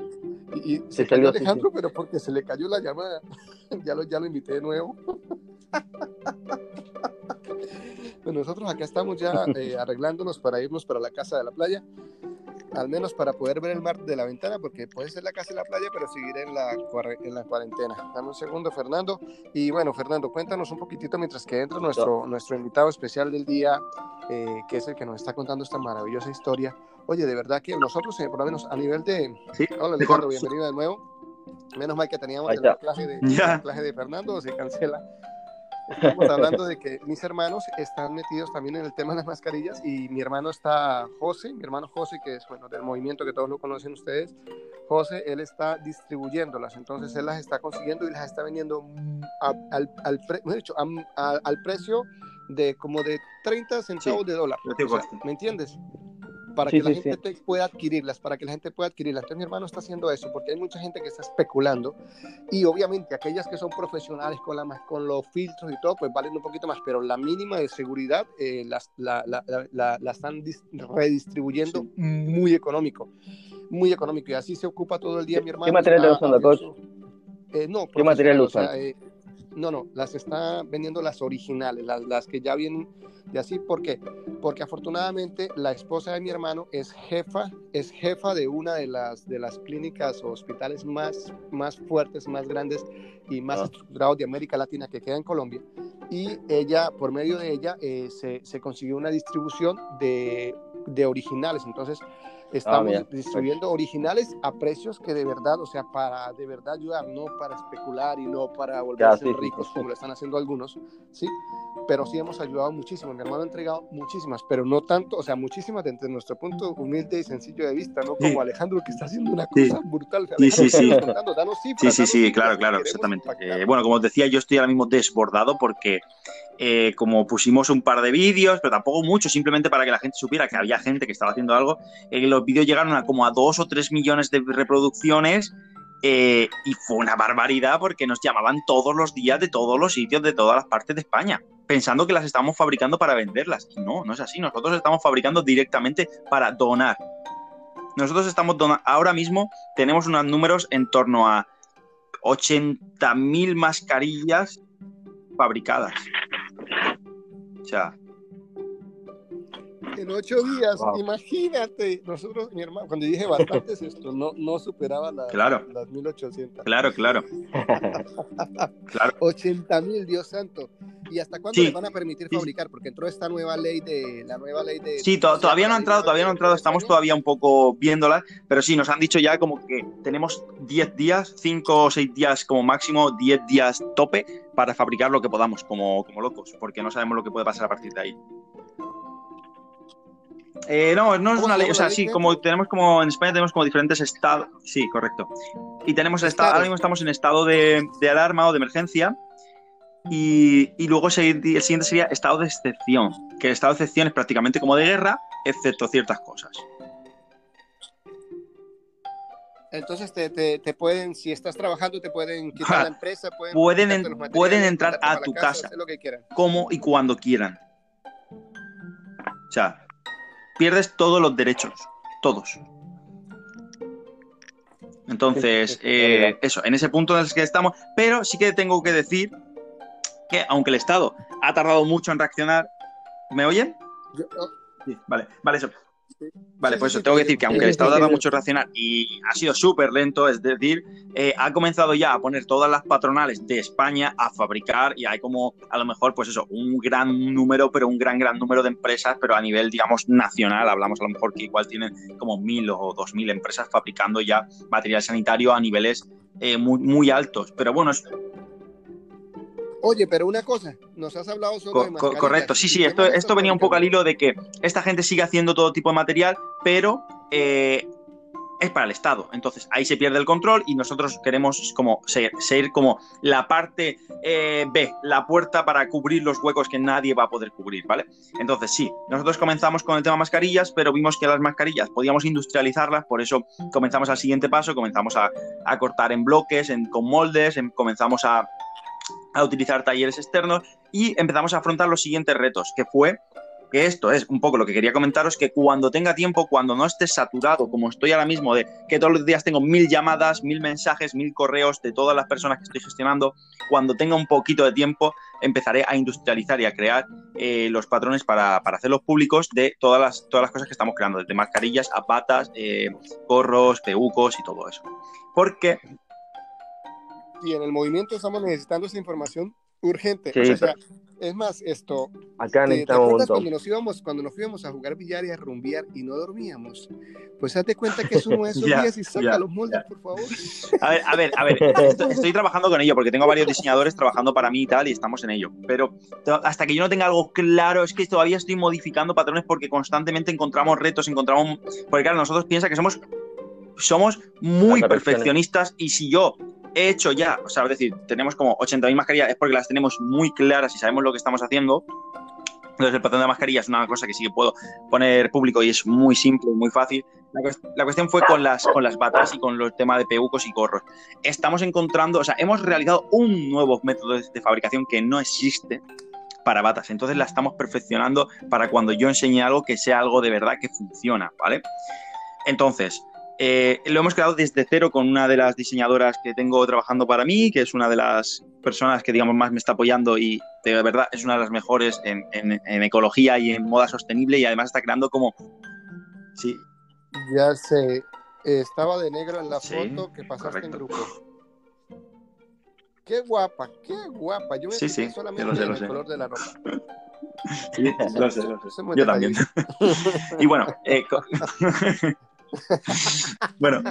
Y, se, cayó Alejandro, pero porque se le cayó la llamada. ya, lo, ya lo invité de nuevo. bueno, nosotros acá estamos ya eh, arreglándonos para irnos para la casa de la playa al menos para poder ver el mar de la ventana, porque puede ser la casa de la playa, pero seguiré en la, en la cuarentena. Dame un segundo, Fernando. Y bueno, Fernando, cuéntanos un poquitito mientras que entra nuestro, nuestro invitado especial del día, eh, que es el que nos está contando esta maravillosa historia. Oye, de verdad que nosotros, eh, por lo menos a nivel de... Sí, Hola, Alejandro, bienvenido de nuevo. Menos mal que teníamos el clase de, el clase de Fernando, se cancela. Estamos hablando de que mis hermanos están metidos también en el tema de las mascarillas y mi hermano está, José, mi hermano José, que es bueno del movimiento que todos lo conocen ustedes, José, él está distribuyéndolas, entonces él las está consiguiendo y las está vendiendo al, al, al precio de como de 30 centavos de dólar. ¿Me entiendes? Para que la gente pueda adquirirlas, para que la gente pueda adquirirlas. Entonces mi hermano está haciendo eso porque hay mucha gente que está especulando y obviamente aquellas que son profesionales con, la, con los filtros y todo, pues valen un poquito más, pero la mínima de seguridad eh, las, la, la, la, están redistribuyendo muy económico, muy económico y así se ocupa todo el día mi hermano. ¿Qué material usan, coach? Eh, no, ¿Qué material usan? Eh, no, no, las está vendiendo las originales, las, las que ya vienen de así. ¿Por qué? Porque afortunadamente la esposa de mi hermano es jefa, es jefa de una de las, de las clínicas o hospitales más, más fuertes, más grandes y más ah. estructurados de América Latina que queda en Colombia. Y ella, por medio de ella, eh, se, se, consiguió una distribución de, de originales. Entonces, Estamos ah, distribuyendo originales a precios que de verdad, o sea, para de verdad ayudar, no para especular y no para volverse ricos como lo están haciendo algunos, ¿sí? Pero sí hemos ayudado muchísimo. Mi hermano ha entregado muchísimas, pero no tanto, o sea, muchísimas desde nuestro punto humilde y sencillo de vista, ¿no? Como Alejandro que está haciendo una cosa brutal. Sí, sí, sí. sí, sí, sí, claro, claro, exactamente. Eh, bueno, como os decía, yo estoy ahora mismo desbordado porque eh, como pusimos un par de vídeos, pero tampoco mucho, simplemente para que la gente supiera que había gente que estaba haciendo algo, eh, los vídeos llegaron a como a dos o tres millones de reproducciones eh, y fue una barbaridad porque nos llamaban todos los días de todos los sitios, de todas las partes de España, pensando que las estamos fabricando para venderlas. no, no es así, nosotros estamos fabricando directamente para donar. Nosotros estamos donando, ahora mismo tenemos unos números en torno a 80.000 mascarillas fabricadas. O sea. En ocho días, imagínate. Nosotros, mi hermano, cuando dije bastantes, esto no, no superaba la, claro. las 1800. Claro, claro. claro. 80 mil, Dios santo. ¿Y hasta cuándo les van a permitir fabricar? Porque entró esta nueva ley de la nueva ley de. Sí, todavía no ha entrado, todavía no ha entrado. Estamos todavía un poco viéndola, pero sí, nos han dicho ya como que tenemos 10 días, 5 o 6 días como máximo, 10 días tope para fabricar lo que podamos como, como locos, porque no sabemos lo que puede pasar a partir de ahí. Eh, no, no es una ley, o sea, sí, como tenemos como en España tenemos como diferentes estados, sí, correcto. Y tenemos estado, ahora mismo estamos en estado de, alarma o de emergencia. Y, y luego el siguiente sería estado de excepción, que el estado de excepción es prácticamente como de guerra, excepto ciertas cosas. Entonces te, te, pueden, si estás trabajando, te pueden quitar la empresa, pueden, pueden, entrar a tu casa, como y cuando quieran. O sea, pierdes todos los derechos, todos. Entonces, eh, eso, en ese punto en el que estamos, pero sí que tengo que decir que aunque el Estado ha tardado mucho en reaccionar, ¿me oyen? Oh. Sí, vale, vale, eso. Vale, pues eso tengo que decir que aunque el Estado dado mucho racional y ha sido súper lento, es decir, eh, ha comenzado ya a poner todas las patronales de España a fabricar y hay como a lo mejor, pues eso, un gran número, pero un gran, gran número de empresas, pero a nivel, digamos, nacional, hablamos a lo mejor que igual tienen como mil o dos mil empresas fabricando ya material sanitario a niveles eh, muy, muy altos. Pero bueno, es, Oye, pero una cosa, nos has hablado de mascarillas. Correcto, sí, sí, ¿Y qué esto, esto venía un poco al hilo de que esta gente sigue haciendo todo tipo de material, pero eh, es para el Estado. Entonces ahí se pierde el control y nosotros queremos como ser, ser como la parte eh, B, la puerta para cubrir los huecos que nadie va a poder cubrir, ¿vale? Entonces sí, nosotros comenzamos con el tema mascarillas, pero vimos que las mascarillas podíamos industrializarlas, por eso comenzamos al siguiente paso, comenzamos a, a cortar en bloques, en, con moldes, en- comenzamos a, a utilizar talleres externos y empezamos a afrontar los siguientes retos, que fue que esto es un poco lo que quería comentaros, que cuando tenga tiempo, cuando no esté saturado, como estoy ahora mismo, de que todos los días tengo mil llamadas, mil mensajes, mil correos de todas las personas que estoy gestionando, cuando tenga un poquito de tiempo, empezaré a industrializar y a crear eh, los patrones para, para hacerlos públicos de todas las, todas las cosas que estamos creando, desde mascarillas a patas, eh, gorros, peucos y todo eso. Porque Y en el movimiento estamos necesitando esa información urgente. Sí, o sea, es más, esto, Acá ¿te, te necesitamos un cuando nos íbamos, cuando nos íbamos a jugar billar y a rumbear y no dormíamos? Pues hazte cuenta que es uno de esos Ya, días y saca ya, los moldes, por favor. A ver, a ver, a ver, estoy, estoy trabajando con ello porque tengo varios diseñadores trabajando para mí y tal y estamos en ello. Pero hasta que yo no tenga algo claro, es que todavía estoy modificando patrones porque constantemente encontramos retos, encontramos... Porque claro, nosotros piensa que somos, somos muy perfeccionistas y si yo he hecho ya, o sea, es decir, tenemos como 80.000 mascarillas, es porque las tenemos muy claras y sabemos lo que estamos haciendo. Entonces el patrón de mascarilla es una cosa que sí que puedo poner público y es muy simple, muy fácil. La, la cuestión fue con las, con las batas y con el tema de peucos y gorros. Estamos encontrando, o sea, hemos realizado un nuevo método de fabricación que no existe para batas. Entonces la estamos perfeccionando para cuando yo enseñe algo que sea algo de verdad que funciona, ¿vale? Entonces, eh, lo hemos creado desde cero con una de las diseñadoras que tengo trabajando para mí, que es una de las personas que, digamos, más me está apoyando y de verdad es una de las mejores en, en- en ecología y en moda sostenible y además está creando como... Sí, Ya sé, estaba de negro en la Sí, foto que pasaste en grupo. Qué guapa, qué guapa. Yo me Sí, solamente lo sé, en lo el sé. color de la ropa. sí, lo sé, lo Yo también. Y bueno, eh, bueno,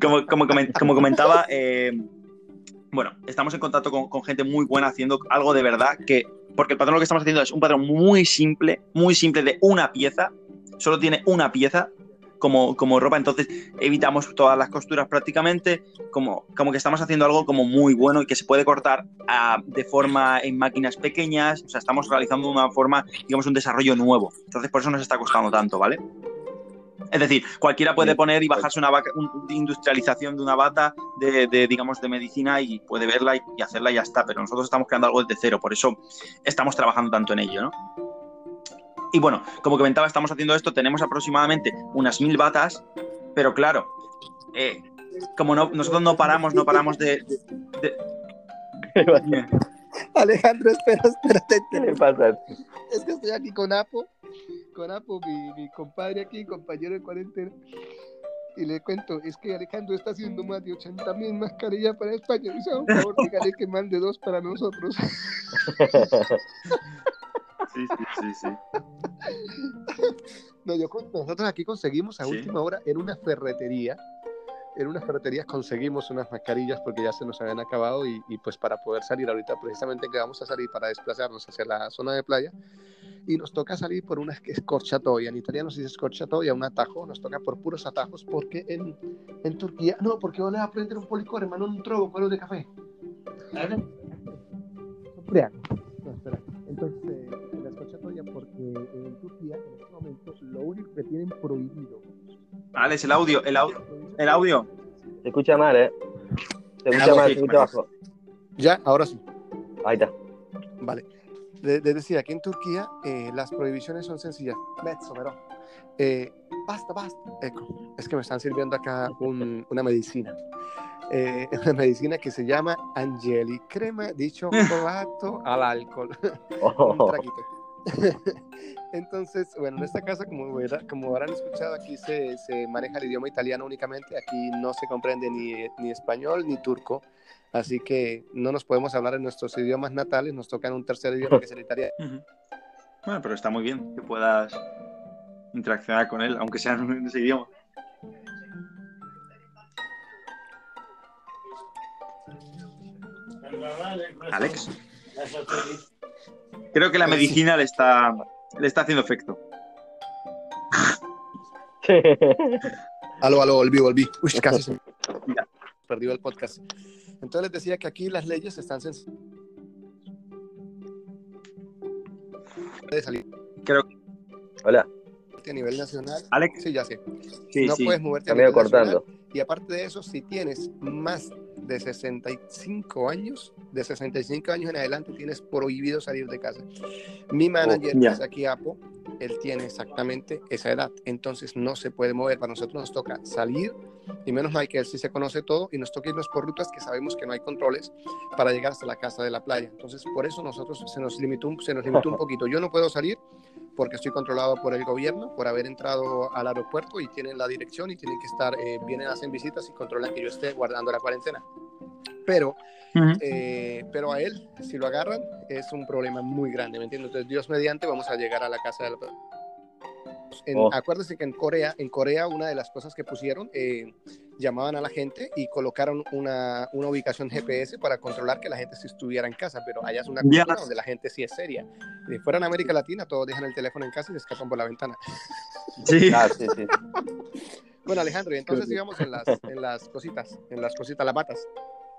como, como, comen- como comentaba, eh, bueno, estamos en contacto con, con gente muy buena haciendo algo de verdad que, porque el patrón lo que estamos haciendo es un patrón muy simple, muy simple de una pieza, solo tiene una pieza como, como ropa, entonces evitamos todas las costuras prácticamente, como, como que estamos haciendo algo como muy bueno y que se puede cortar ah, de forma en máquinas pequeñas, o sea, estamos realizando una forma, digamos, un desarrollo nuevo, entonces por eso nos está costando tanto, ¿vale? Es decir, cualquiera puede poner y bajarse una vaca- un- industrialización de una bata de, de, digamos, de medicina y puede verla y, y hacerla y ya está, pero nosotros estamos creando algo desde cero, por eso estamos trabajando tanto en ello, ¿no? Y bueno, como comentaba, estamos haciendo esto, tenemos aproximadamente unas mil batas, pero claro, eh, como no, nosotros no paramos, no paramos de... de- de- Alejandro, espera, espérate. ¿Qué le pasa? Es que estoy aquí con Apo, con Apo, mi, mi compadre aquí, compañero de cuarentena. Y le cuento, es que Alejandro está haciendo más de 80 mil mascarillas para España. Y por favor, dígale que mande dos para nosotros. Sí, sí, sí, sí. No, yo, nosotros aquí conseguimos a Sí. última hora en una ferretería. En una ferretería conseguimos unas mascarillas porque ya se nos habían acabado y, y pues para poder salir ahorita precisamente que vamos a salir para desplazarnos hacia la zona de playa y nos toca salir por una scorchatoia, en italiano se dice scorchatoia, un atajo, nos toca por puros atajos porque en, en Turquía, no, porque van a prender un policor, hermano, un trogo, palo de café. Embriago. No, espera. Entonces, eh, en la scorchatoia porque en Turquía en este momento lo único que tienen prohibido Alex, el audio, el audio, el audio. Se escucha mal, ¿eh? Se escucha mal, se escucha bajo. Ya, ahora sí. Ahí está. Vale. Les de decía que en Turquía eh, las prohibiciones son sencillas. Mezzo, pero. Eh, basta, basta. Eco, es que me están sirviendo acá un- una medicina. Eh, una medicina que se llama Angeli, crema di cioccolato al alcohol. un Oh. Entonces, bueno, en esta casa, como, como habrán escuchado, aquí se, se maneja el idioma italiano únicamente. Aquí no se comprende ni, ni español ni turco. Así que no nos podemos hablar en nuestros idiomas natales. Nos toca en un tercer idioma que es el italiano. Bueno, pero está muy bien que puedas interaccionar con él, aunque sea en ese idioma. Alex, Creo que la medicina le está, le está haciendo efecto. aló, aló, volví, volví. Uy, casi se perdió el podcast. Entonces les decía que aquí las leyes están sencillas. De salir. Creo que Hola. a nivel nacional. Alex. Sí, ya sé. Sí, no sí. puedes moverte Está a nacional. cortando. Y aparte de eso, si tienes más de 65 años, de 65 años en adelante, tienes prohibido salir de casa. Mi manager, que es aquí Apo, él tiene exactamente esa edad, entonces no se puede mover. Para nosotros nos toca salir, y menos mal que él sí se conoce todo, y nos toca irnos por rutas que sabemos que no hay controles para llegar hasta la casa de la playa. Entonces, por eso nosotros se nos limitó, un- se nos limitó un poquito. Yo no puedo salir porque estoy controlado por el gobierno, por haber entrado al aeropuerto y tienen la dirección y tienen que estar, eh, vienen, hacen visitas y controlan que yo esté guardando la cuarentena. Pero, Ujú. eh, pero a él, si lo agarran, es un problema muy grande, ¿me entiendes? Entonces, Dios mediante, vamos a llegar a la casa de la... En, Oh. Acuérdense que en Corea, en Corea una de las cosas que pusieron, eh, llamaban a la gente y colocaron una, una ubicación GPS para controlar que la gente sí estuviera en casa, pero allá es una cultura donde la gente sí es seria. Si fuera en América Latina, todos dejan el teléfono en casa y se escapan por la ventana. Sí. Ah, sí, sí. Bueno, Alejandro, y entonces sigamos en las, en las cositas, en las cositas, las batas.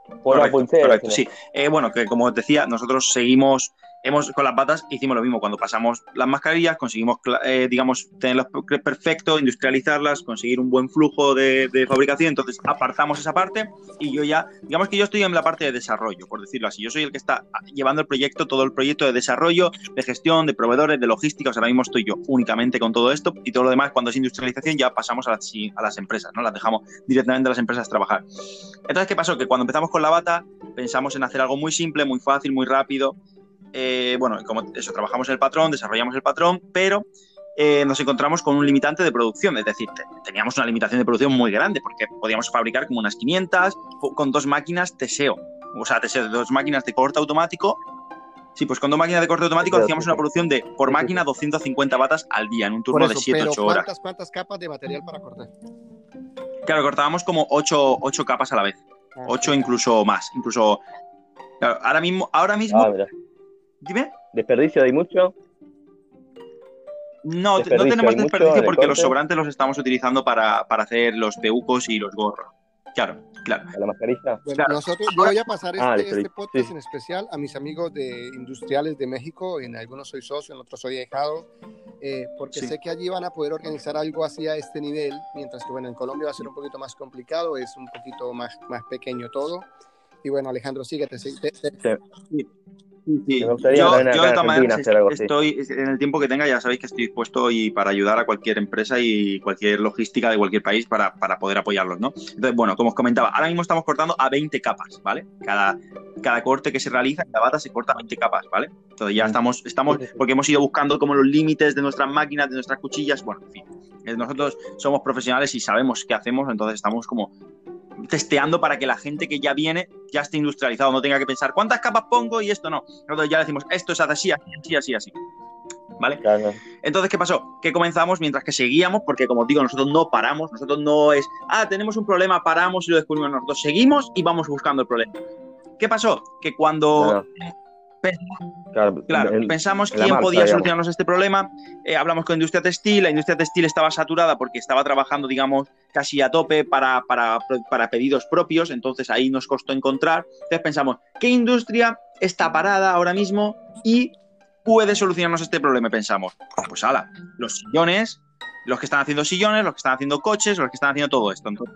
Por la Correcto, pulsera. correcto, sí. Eh, bueno, que como os decía, nosotros seguimos, hemos con las patas hicimos lo mismo. Cuando pasamos las mascarillas, conseguimos, eh, digamos, tenerlas per- perfecto, industrializarlas, conseguir un buen flujo de, de fabricación. Entonces, apartamos esa parte y yo ya, digamos que yo estoy en la parte de desarrollo, por decirlo así. Yo soy el que está llevando el proyecto, todo el proyecto de desarrollo, de gestión, de proveedores, de logística. O sea, ahora mismo estoy yo únicamente con todo esto y todo lo demás, cuando es industrialización, ya pasamos a las, a las empresas, ¿no? Las dejamos directamente a las empresas trabajar. Entonces, ¿qué pasó? Que cuando empezamos con la bata, pensamos en hacer algo muy simple, muy fácil, muy rápido. Eh, bueno, como eso, trabajamos el patrón, desarrollamos el patrón, pero eh, nos encontramos con un limitante de producción. Es decir, te- teníamos una limitación de producción muy grande porque podíamos fabricar como unas 500 co- con dos máquinas Teseo. O sea, Teseo, dos máquinas de corte automático. Sí, pues con dos máquinas de corte automático hacíamos sí, una producción de, por máquina, 250 batas al día en un turno eso, de 7, pero 8 horas. ¿cuántas, ¿cuántas capas de material para cortar? Claro, cortábamos como 8, ocho capas a la vez. Ah, 8 incluso más. Incluso. Claro, ahora mismo, ahora mismo. Ah. Dime. ¿Desperdicio hay mucho? No, no Desperdicio, tenemos ¿hay mucho desperdicio de porque los sobrantes los estamos utilizando para, para hacer los peucos y los gorros. Claro, claro. ¿A la mascarilla? Bueno, Claro. nosotros, yo voy a pasar este, Ah, este listo. podcast Sí. en especial a mis amigos de industriales de México. En algunos soy socio, en otros soy dejado, eh, porque Sí. sé que allí van a poder organizar algo así a este nivel, mientras que bueno, en Colombia va a ser un poquito más complicado, es un poquito más, más pequeño todo. Y bueno, Alejandro, síguete. sí, te- te- Sí, Me gustaría yo, yo de en todas maneras estoy en el tiempo que tenga, ya sabéis que estoy dispuesto y para ayudar a cualquier empresa y cualquier logística de cualquier país para, para poder apoyarlos, ¿no? Entonces, bueno, como os comentaba, ahora mismo estamos cortando a 20 capas, ¿vale? Cada, cada corte que se realiza, cada bata se corta a 20 capas, ¿vale? Entonces ya Mm. estamos, estamos, porque hemos ido buscando como los límites de nuestras máquinas, de nuestras cuchillas, bueno, en fin. Eh, Nosotros somos profesionales y sabemos qué hacemos, entonces estamos como testeando para que la gente que ya viene ya esté industrializado, no tenga que pensar cuántas capas pongo y esto no. Nosotros ya decimos, esto es así, así, así, así. ¿Vale? Claro. Entonces, ¿qué pasó? Que comenzamos mientras que seguíamos, porque como digo, nosotros no paramos, nosotros no es, ah, tenemos un problema, paramos y lo descubrimos nosotros. Seguimos y vamos buscando el problema. ¿Qué pasó? Que cuando Claro, Claro, en- pensamos quién podía digamos. solucionarnos este problema. eh, hablamos con industria textil, la industria textil estaba saturada porque estaba trabajando, digamos, casi a tope para, para, para pedidos propios, entonces ahí nos costó encontrar. Entonces pensamos, ¿qué industria está parada ahora mismo y puede solucionarnos este problema? Y pensamos, "Ah, pues ala, los sillones, los que están haciendo sillones, los que están haciendo coches, los que están haciendo todo esto. Entonces,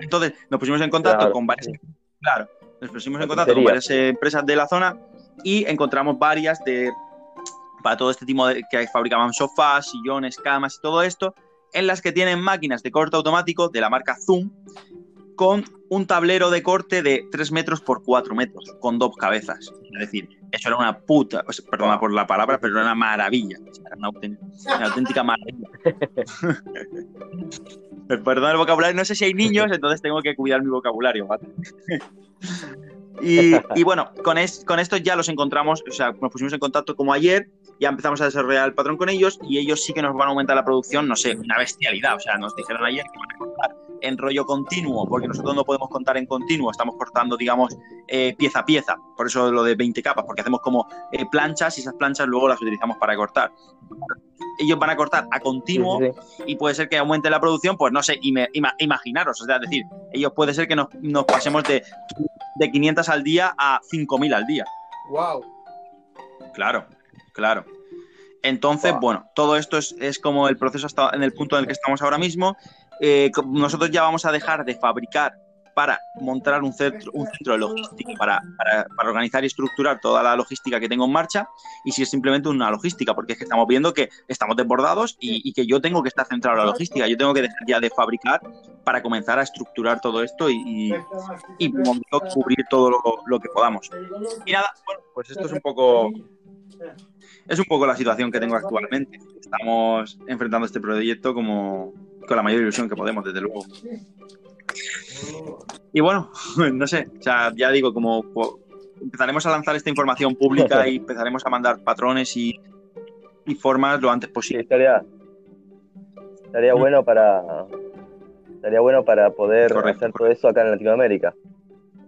entonces nos pusimos en contacto Claro, con varias sí. Claro, nos pusimos en contacto con varias eh, empresas de la zona y encontramos varias de para todo este tipo de que fabricaban sofás, sillones, camas y todo esto, en las que tienen máquinas de corte automático de la marca Zoom con un tablero de corte de 3 metros por 4 metros, con dos cabezas. Es decir, eso era una puta, sea, perdona por la palabra, pero era una maravilla. Era una auténtica, una auténtica maravilla. Perdona el vocabulario, no sé si hay niños, entonces tengo que cuidar mi vocabulario. ¿vale? Y, y bueno, con, es- con esto ya los encontramos, o sea, nos pusimos en contacto como ayer ya empezamos a desarrollar el patrón con ellos y ellos sí que nos van a aumentar la producción, no sé, una bestialidad. O sea, nos dijeron ayer que van a cortar en rollo continuo, porque nosotros no podemos contar en continuo, estamos cortando, digamos, eh, pieza a pieza. Por eso lo de 20 capas, porque hacemos como eh, planchas y esas planchas luego las utilizamos para cortar. Ellos van a cortar a continuo Sí, sí, y puede ser que aumente la producción, pues no sé, ima- ima- imaginaros, o sea, es decir, ellos puede ser que nos, nos pasemos de, de 500 al día a 5.000 al día. Wow. Claro, claro. Entonces, Wow. bueno, todo esto es, es como el proceso hasta en el punto en el que estamos ahora mismo. Eh, nosotros ya vamos a dejar de fabricar para montar un centro, un centro de logística, para, organizar y estructurar toda la logística que tengo en marcha, y si es simplemente una logística, porque es que estamos viendo que estamos desbordados y, que yo tengo que estar centrado en la logística, yo tengo que dejar ya de fabricar para comenzar a estructurar todo esto y, cubrir todo lo, lo que podamos. Y nada, bueno, pues esto es un poco es un poco la situación que tengo actualmente. Estamos enfrentando este proyecto como con la mayor ilusión que podemos, desde luego. Y bueno, no sé, o sea, ya digo, como empezaremos a lanzar esta información pública y empezaremos a mandar patrones y, y formas lo antes Sí, posible. estaría, estaría bueno para estaría bueno para poder Correcto, hacer todo eso acá en Latinoamérica.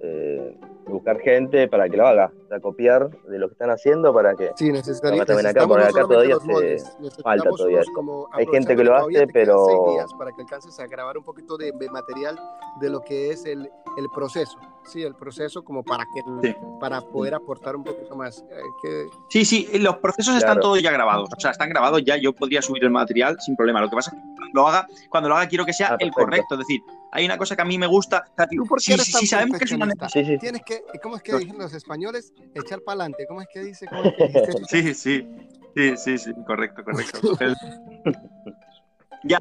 Eh, buscar gente para que lo haga, o sea, copiar de lo que están haciendo para que Sí, necesitaría, Acá también acá, porque acá todavía se- falta todavía como Hay gente que lo hace, pero- seis días para que alcances a grabar un poquito de, de material de lo que es el, el proceso. Sí, el proceso como para que Sí. para poder aportar un poquito más. eh, que, Sí, sí, los procesos están Claro. todos ya grabados. O sea, están grabados ya. Yo podría subir el material sin problema. Lo que pasa es que cuando lo haga, cuando lo haga quiero que sea Ah, el correcto. Es decir, hay una cosa que a mí me gusta. o sea, ¿Tú por qué si, eres tan si sabemos que es una? Sí, sí. Tienes que, ¿cómo es que dicen los españoles? Echar para adelante. ¿Cómo es que dice? ¿Cómo es que dice? Sí, sí, sí, sí, sí, correcto, correcto. El-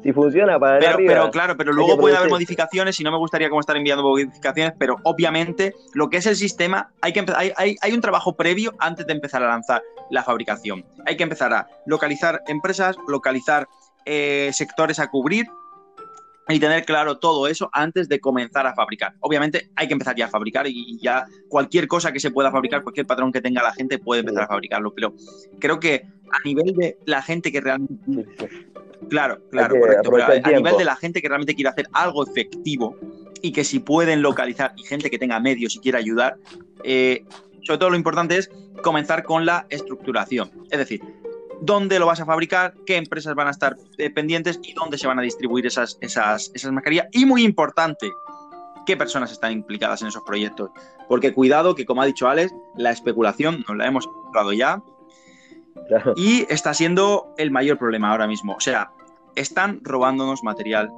Si funciona para Pero, arriba, pero claro, pero luego puede haber modificaciones y no me gustaría como estar enviando modificaciones, pero obviamente lo que es el sistema, hay, que hay, hay, hay un trabajo previo antes de empezar a lanzar la fabricación. Hay que empezar a localizar empresas, localizar eh, sectores a cubrir y tener claro todo eso antes de comenzar a fabricar. Obviamente hay que empezar ya a fabricar y ya cualquier cosa que se pueda fabricar, cualquier patrón que tenga la gente puede empezar a fabricarlo, pero creo que a nivel de la gente que realmente. Claro, claro, correcto. Pero a, el a nivel de la gente que realmente quiere hacer algo efectivo y que si pueden localizar y gente que tenga medios y quiera ayudar, eh, sobre todo lo importante es comenzar con la estructuración. Es decir, dónde lo vas a fabricar, qué empresas van a estar eh, pendientes y dónde se van a distribuir esas, esas, esas mascarillas. Y muy importante, qué personas están implicadas en esos proyectos. Porque cuidado que, como ha dicho Alex, la especulación nos la hemos hablado ya, Claro. y está siendo el mayor problema ahora mismo. O sea, están robándonos material,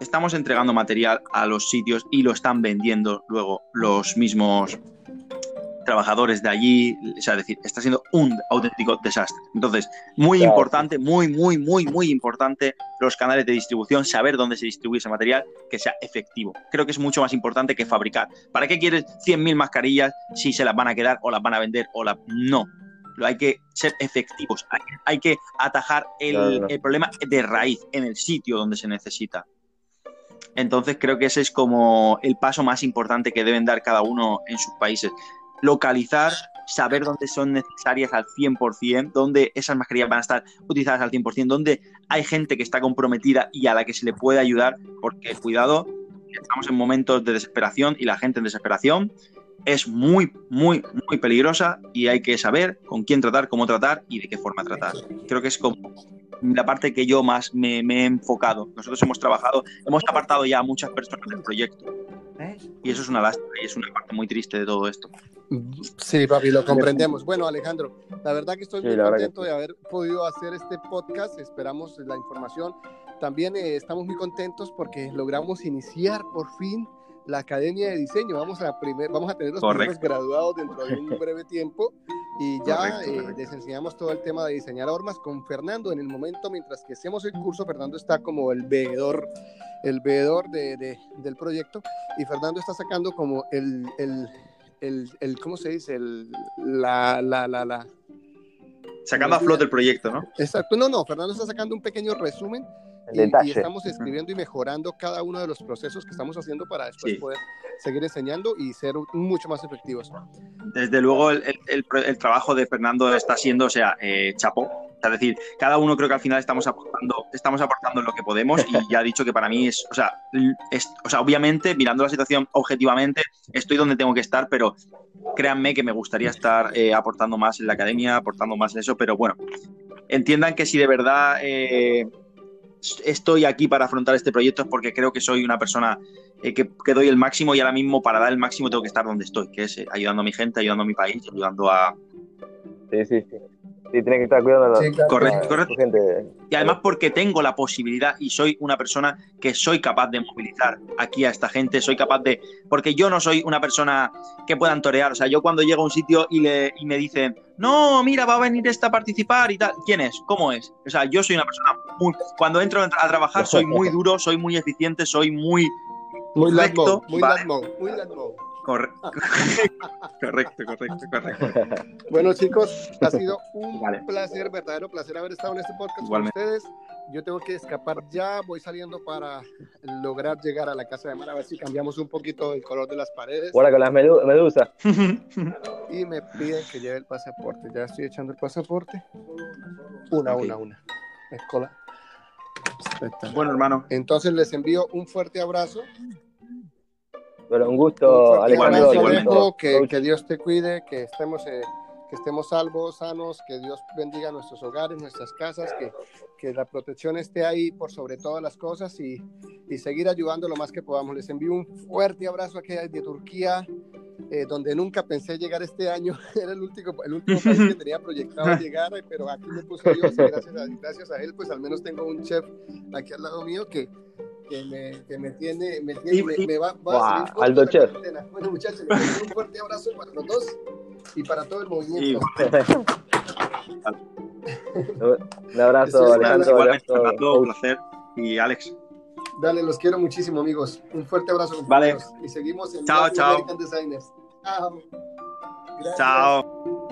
estamos entregando material a los sitios y lo están vendiendo luego los mismos trabajadores de allí. O sea, es decir, está siendo un auténtico desastre. Entonces, muy Claro. importante, muy, muy, muy, muy importante los canales de distribución, saber dónde se distribuye ese material, que sea efectivo. Creo que es mucho más importante que fabricar. ¿Para qué quieres 100.000 mascarillas si se las van a quedar o las van a vender o la... No, hay que ser efectivos, hay, hay que atajar el, Claro, no. el problema de raíz, en el sitio donde se necesita. Entonces creo que ese es como el paso más importante que deben dar cada uno en sus países. Localizar, saber dónde son necesarias al 100%, dónde esas mascarillas van a estar utilizadas al 100%, dónde hay gente que está comprometida y a la que se le puede ayudar, porque cuidado, estamos en momentos de desesperación y la gente en desesperación es muy, muy, muy peligrosa y hay que saber con quién tratar, cómo tratar y de qué forma tratar. Creo que es como la parte que yo más me, me he enfocado. Nosotros hemos trabajado, hemos apartado ya a muchas personas del proyecto y eso es una lástima y es una parte muy triste de todo esto. Sí, papi, lo comprendemos. Bueno, Alejandro, la verdad que estoy Sí, muy contento que de haber podido hacer este podcast. Esperamos la información. También eh, estamos muy contentos porque logramos iniciar por fin la Academia de Diseño. Vamos a, primer, vamos a tener los Correcto. primeros graduados dentro de un breve tiempo y ya Correcto, eh, correcto. les enseñamos todo el tema de diseñar hormas con Fernando. En el momento, mientras que hacemos el curso, Fernando está como el veedor, el veedor de, de- del proyecto y Fernando está sacando como el, el, el, el ¿cómo se dice? El, la, la, la, la, Sacando a flote el proyecto, ¿no? Exacto, no, no, Fernando está sacando un pequeño resumen y, estamos escribiendo y mejorando cada uno de los procesos que estamos haciendo para después poder seguir enseñando y ser mucho más efectivos. Desde luego, el, el, trabajo de Fernando está siendo, o sea, eh, chapo. Es decir, cada uno creo que al final estamos aportando, estamos aportando lo que podemos y ya he dicho que para mí es, o sea, es, o sea, obviamente, mirando la situación objetivamente, estoy donde tengo que estar, pero créanme que me gustaría estar eh, aportando más en la academia, aportando más en eso, pero bueno, entiendan que si de verdad eh, estoy aquí para afrontar este proyecto es porque creo que soy una persona eh, que, doy el máximo y ahora mismo para dar el máximo tengo que estar donde estoy, que es eh, ayudando a mi gente, ayudando a mi país, ayudando a... Sí, sí, sí. Sí, tienes que estar cuidando a la, correcto, correcto. gente. Y además porque tengo la posibilidad y soy una persona que soy capaz de movilizar aquí a esta gente, soy capaz de... Porque yo no soy una persona que puedan torear, o sea, yo cuando llego a un sitio y, le, y me dicen, no, mira, va a venir esta a participar y tal, ¿quién es? ¿Cómo es? O sea, yo soy una persona muy... Cuando entro a trabajar soy muy duro, soy muy eficiente, soy muy... Muy recto, muy ¿vale? muy correcto, correcto, correcto. Bueno, chicos, ha sido un placer, verdadero placer haber estado en este podcast con ustedes. Yo tengo que escapar ya, voy saliendo para lograr llegar a la casa de Mar, a ver si cambiamos un poquito el color de las paredes. Ahora con las medusas. y me piden que lleve el pasaporte. Ya estoy echando el pasaporte. Una, una, una. Escola. Bueno, hermano. Entonces les envío un fuerte abrazo. Pero un gusto, Alejandro. Que, que, Dios te cuide, que estemos, eh, que estemos salvos, sanos, que Dios bendiga nuestros hogares, nuestras casas, que, que la protección esté ahí por sobre todas las cosas y, y, seguir ayudando lo más que podamos. Les envío un fuerte abrazo aquí de Turquía, eh, donde nunca pensé llegar este año. Era el último, el último país que tenía proyectado llegar, pero aquí me puso Dios y gracias a, gracias a él, pues al menos tengo un chef aquí al lado mío que que me, que me tiene, me, tiene, me, me va, va wow, a Aldo Chef. Bueno, muchachos, un fuerte abrazo para los dos y para todo el movimiento. un abrazo, Alejandro. Igualmente, un placer. Y Alex. Dale, los quiero muchísimo, amigos. Un fuerte abrazo. Vale. Y seguimos en chao, chao. American Designers. Chao. Gracias. Chao.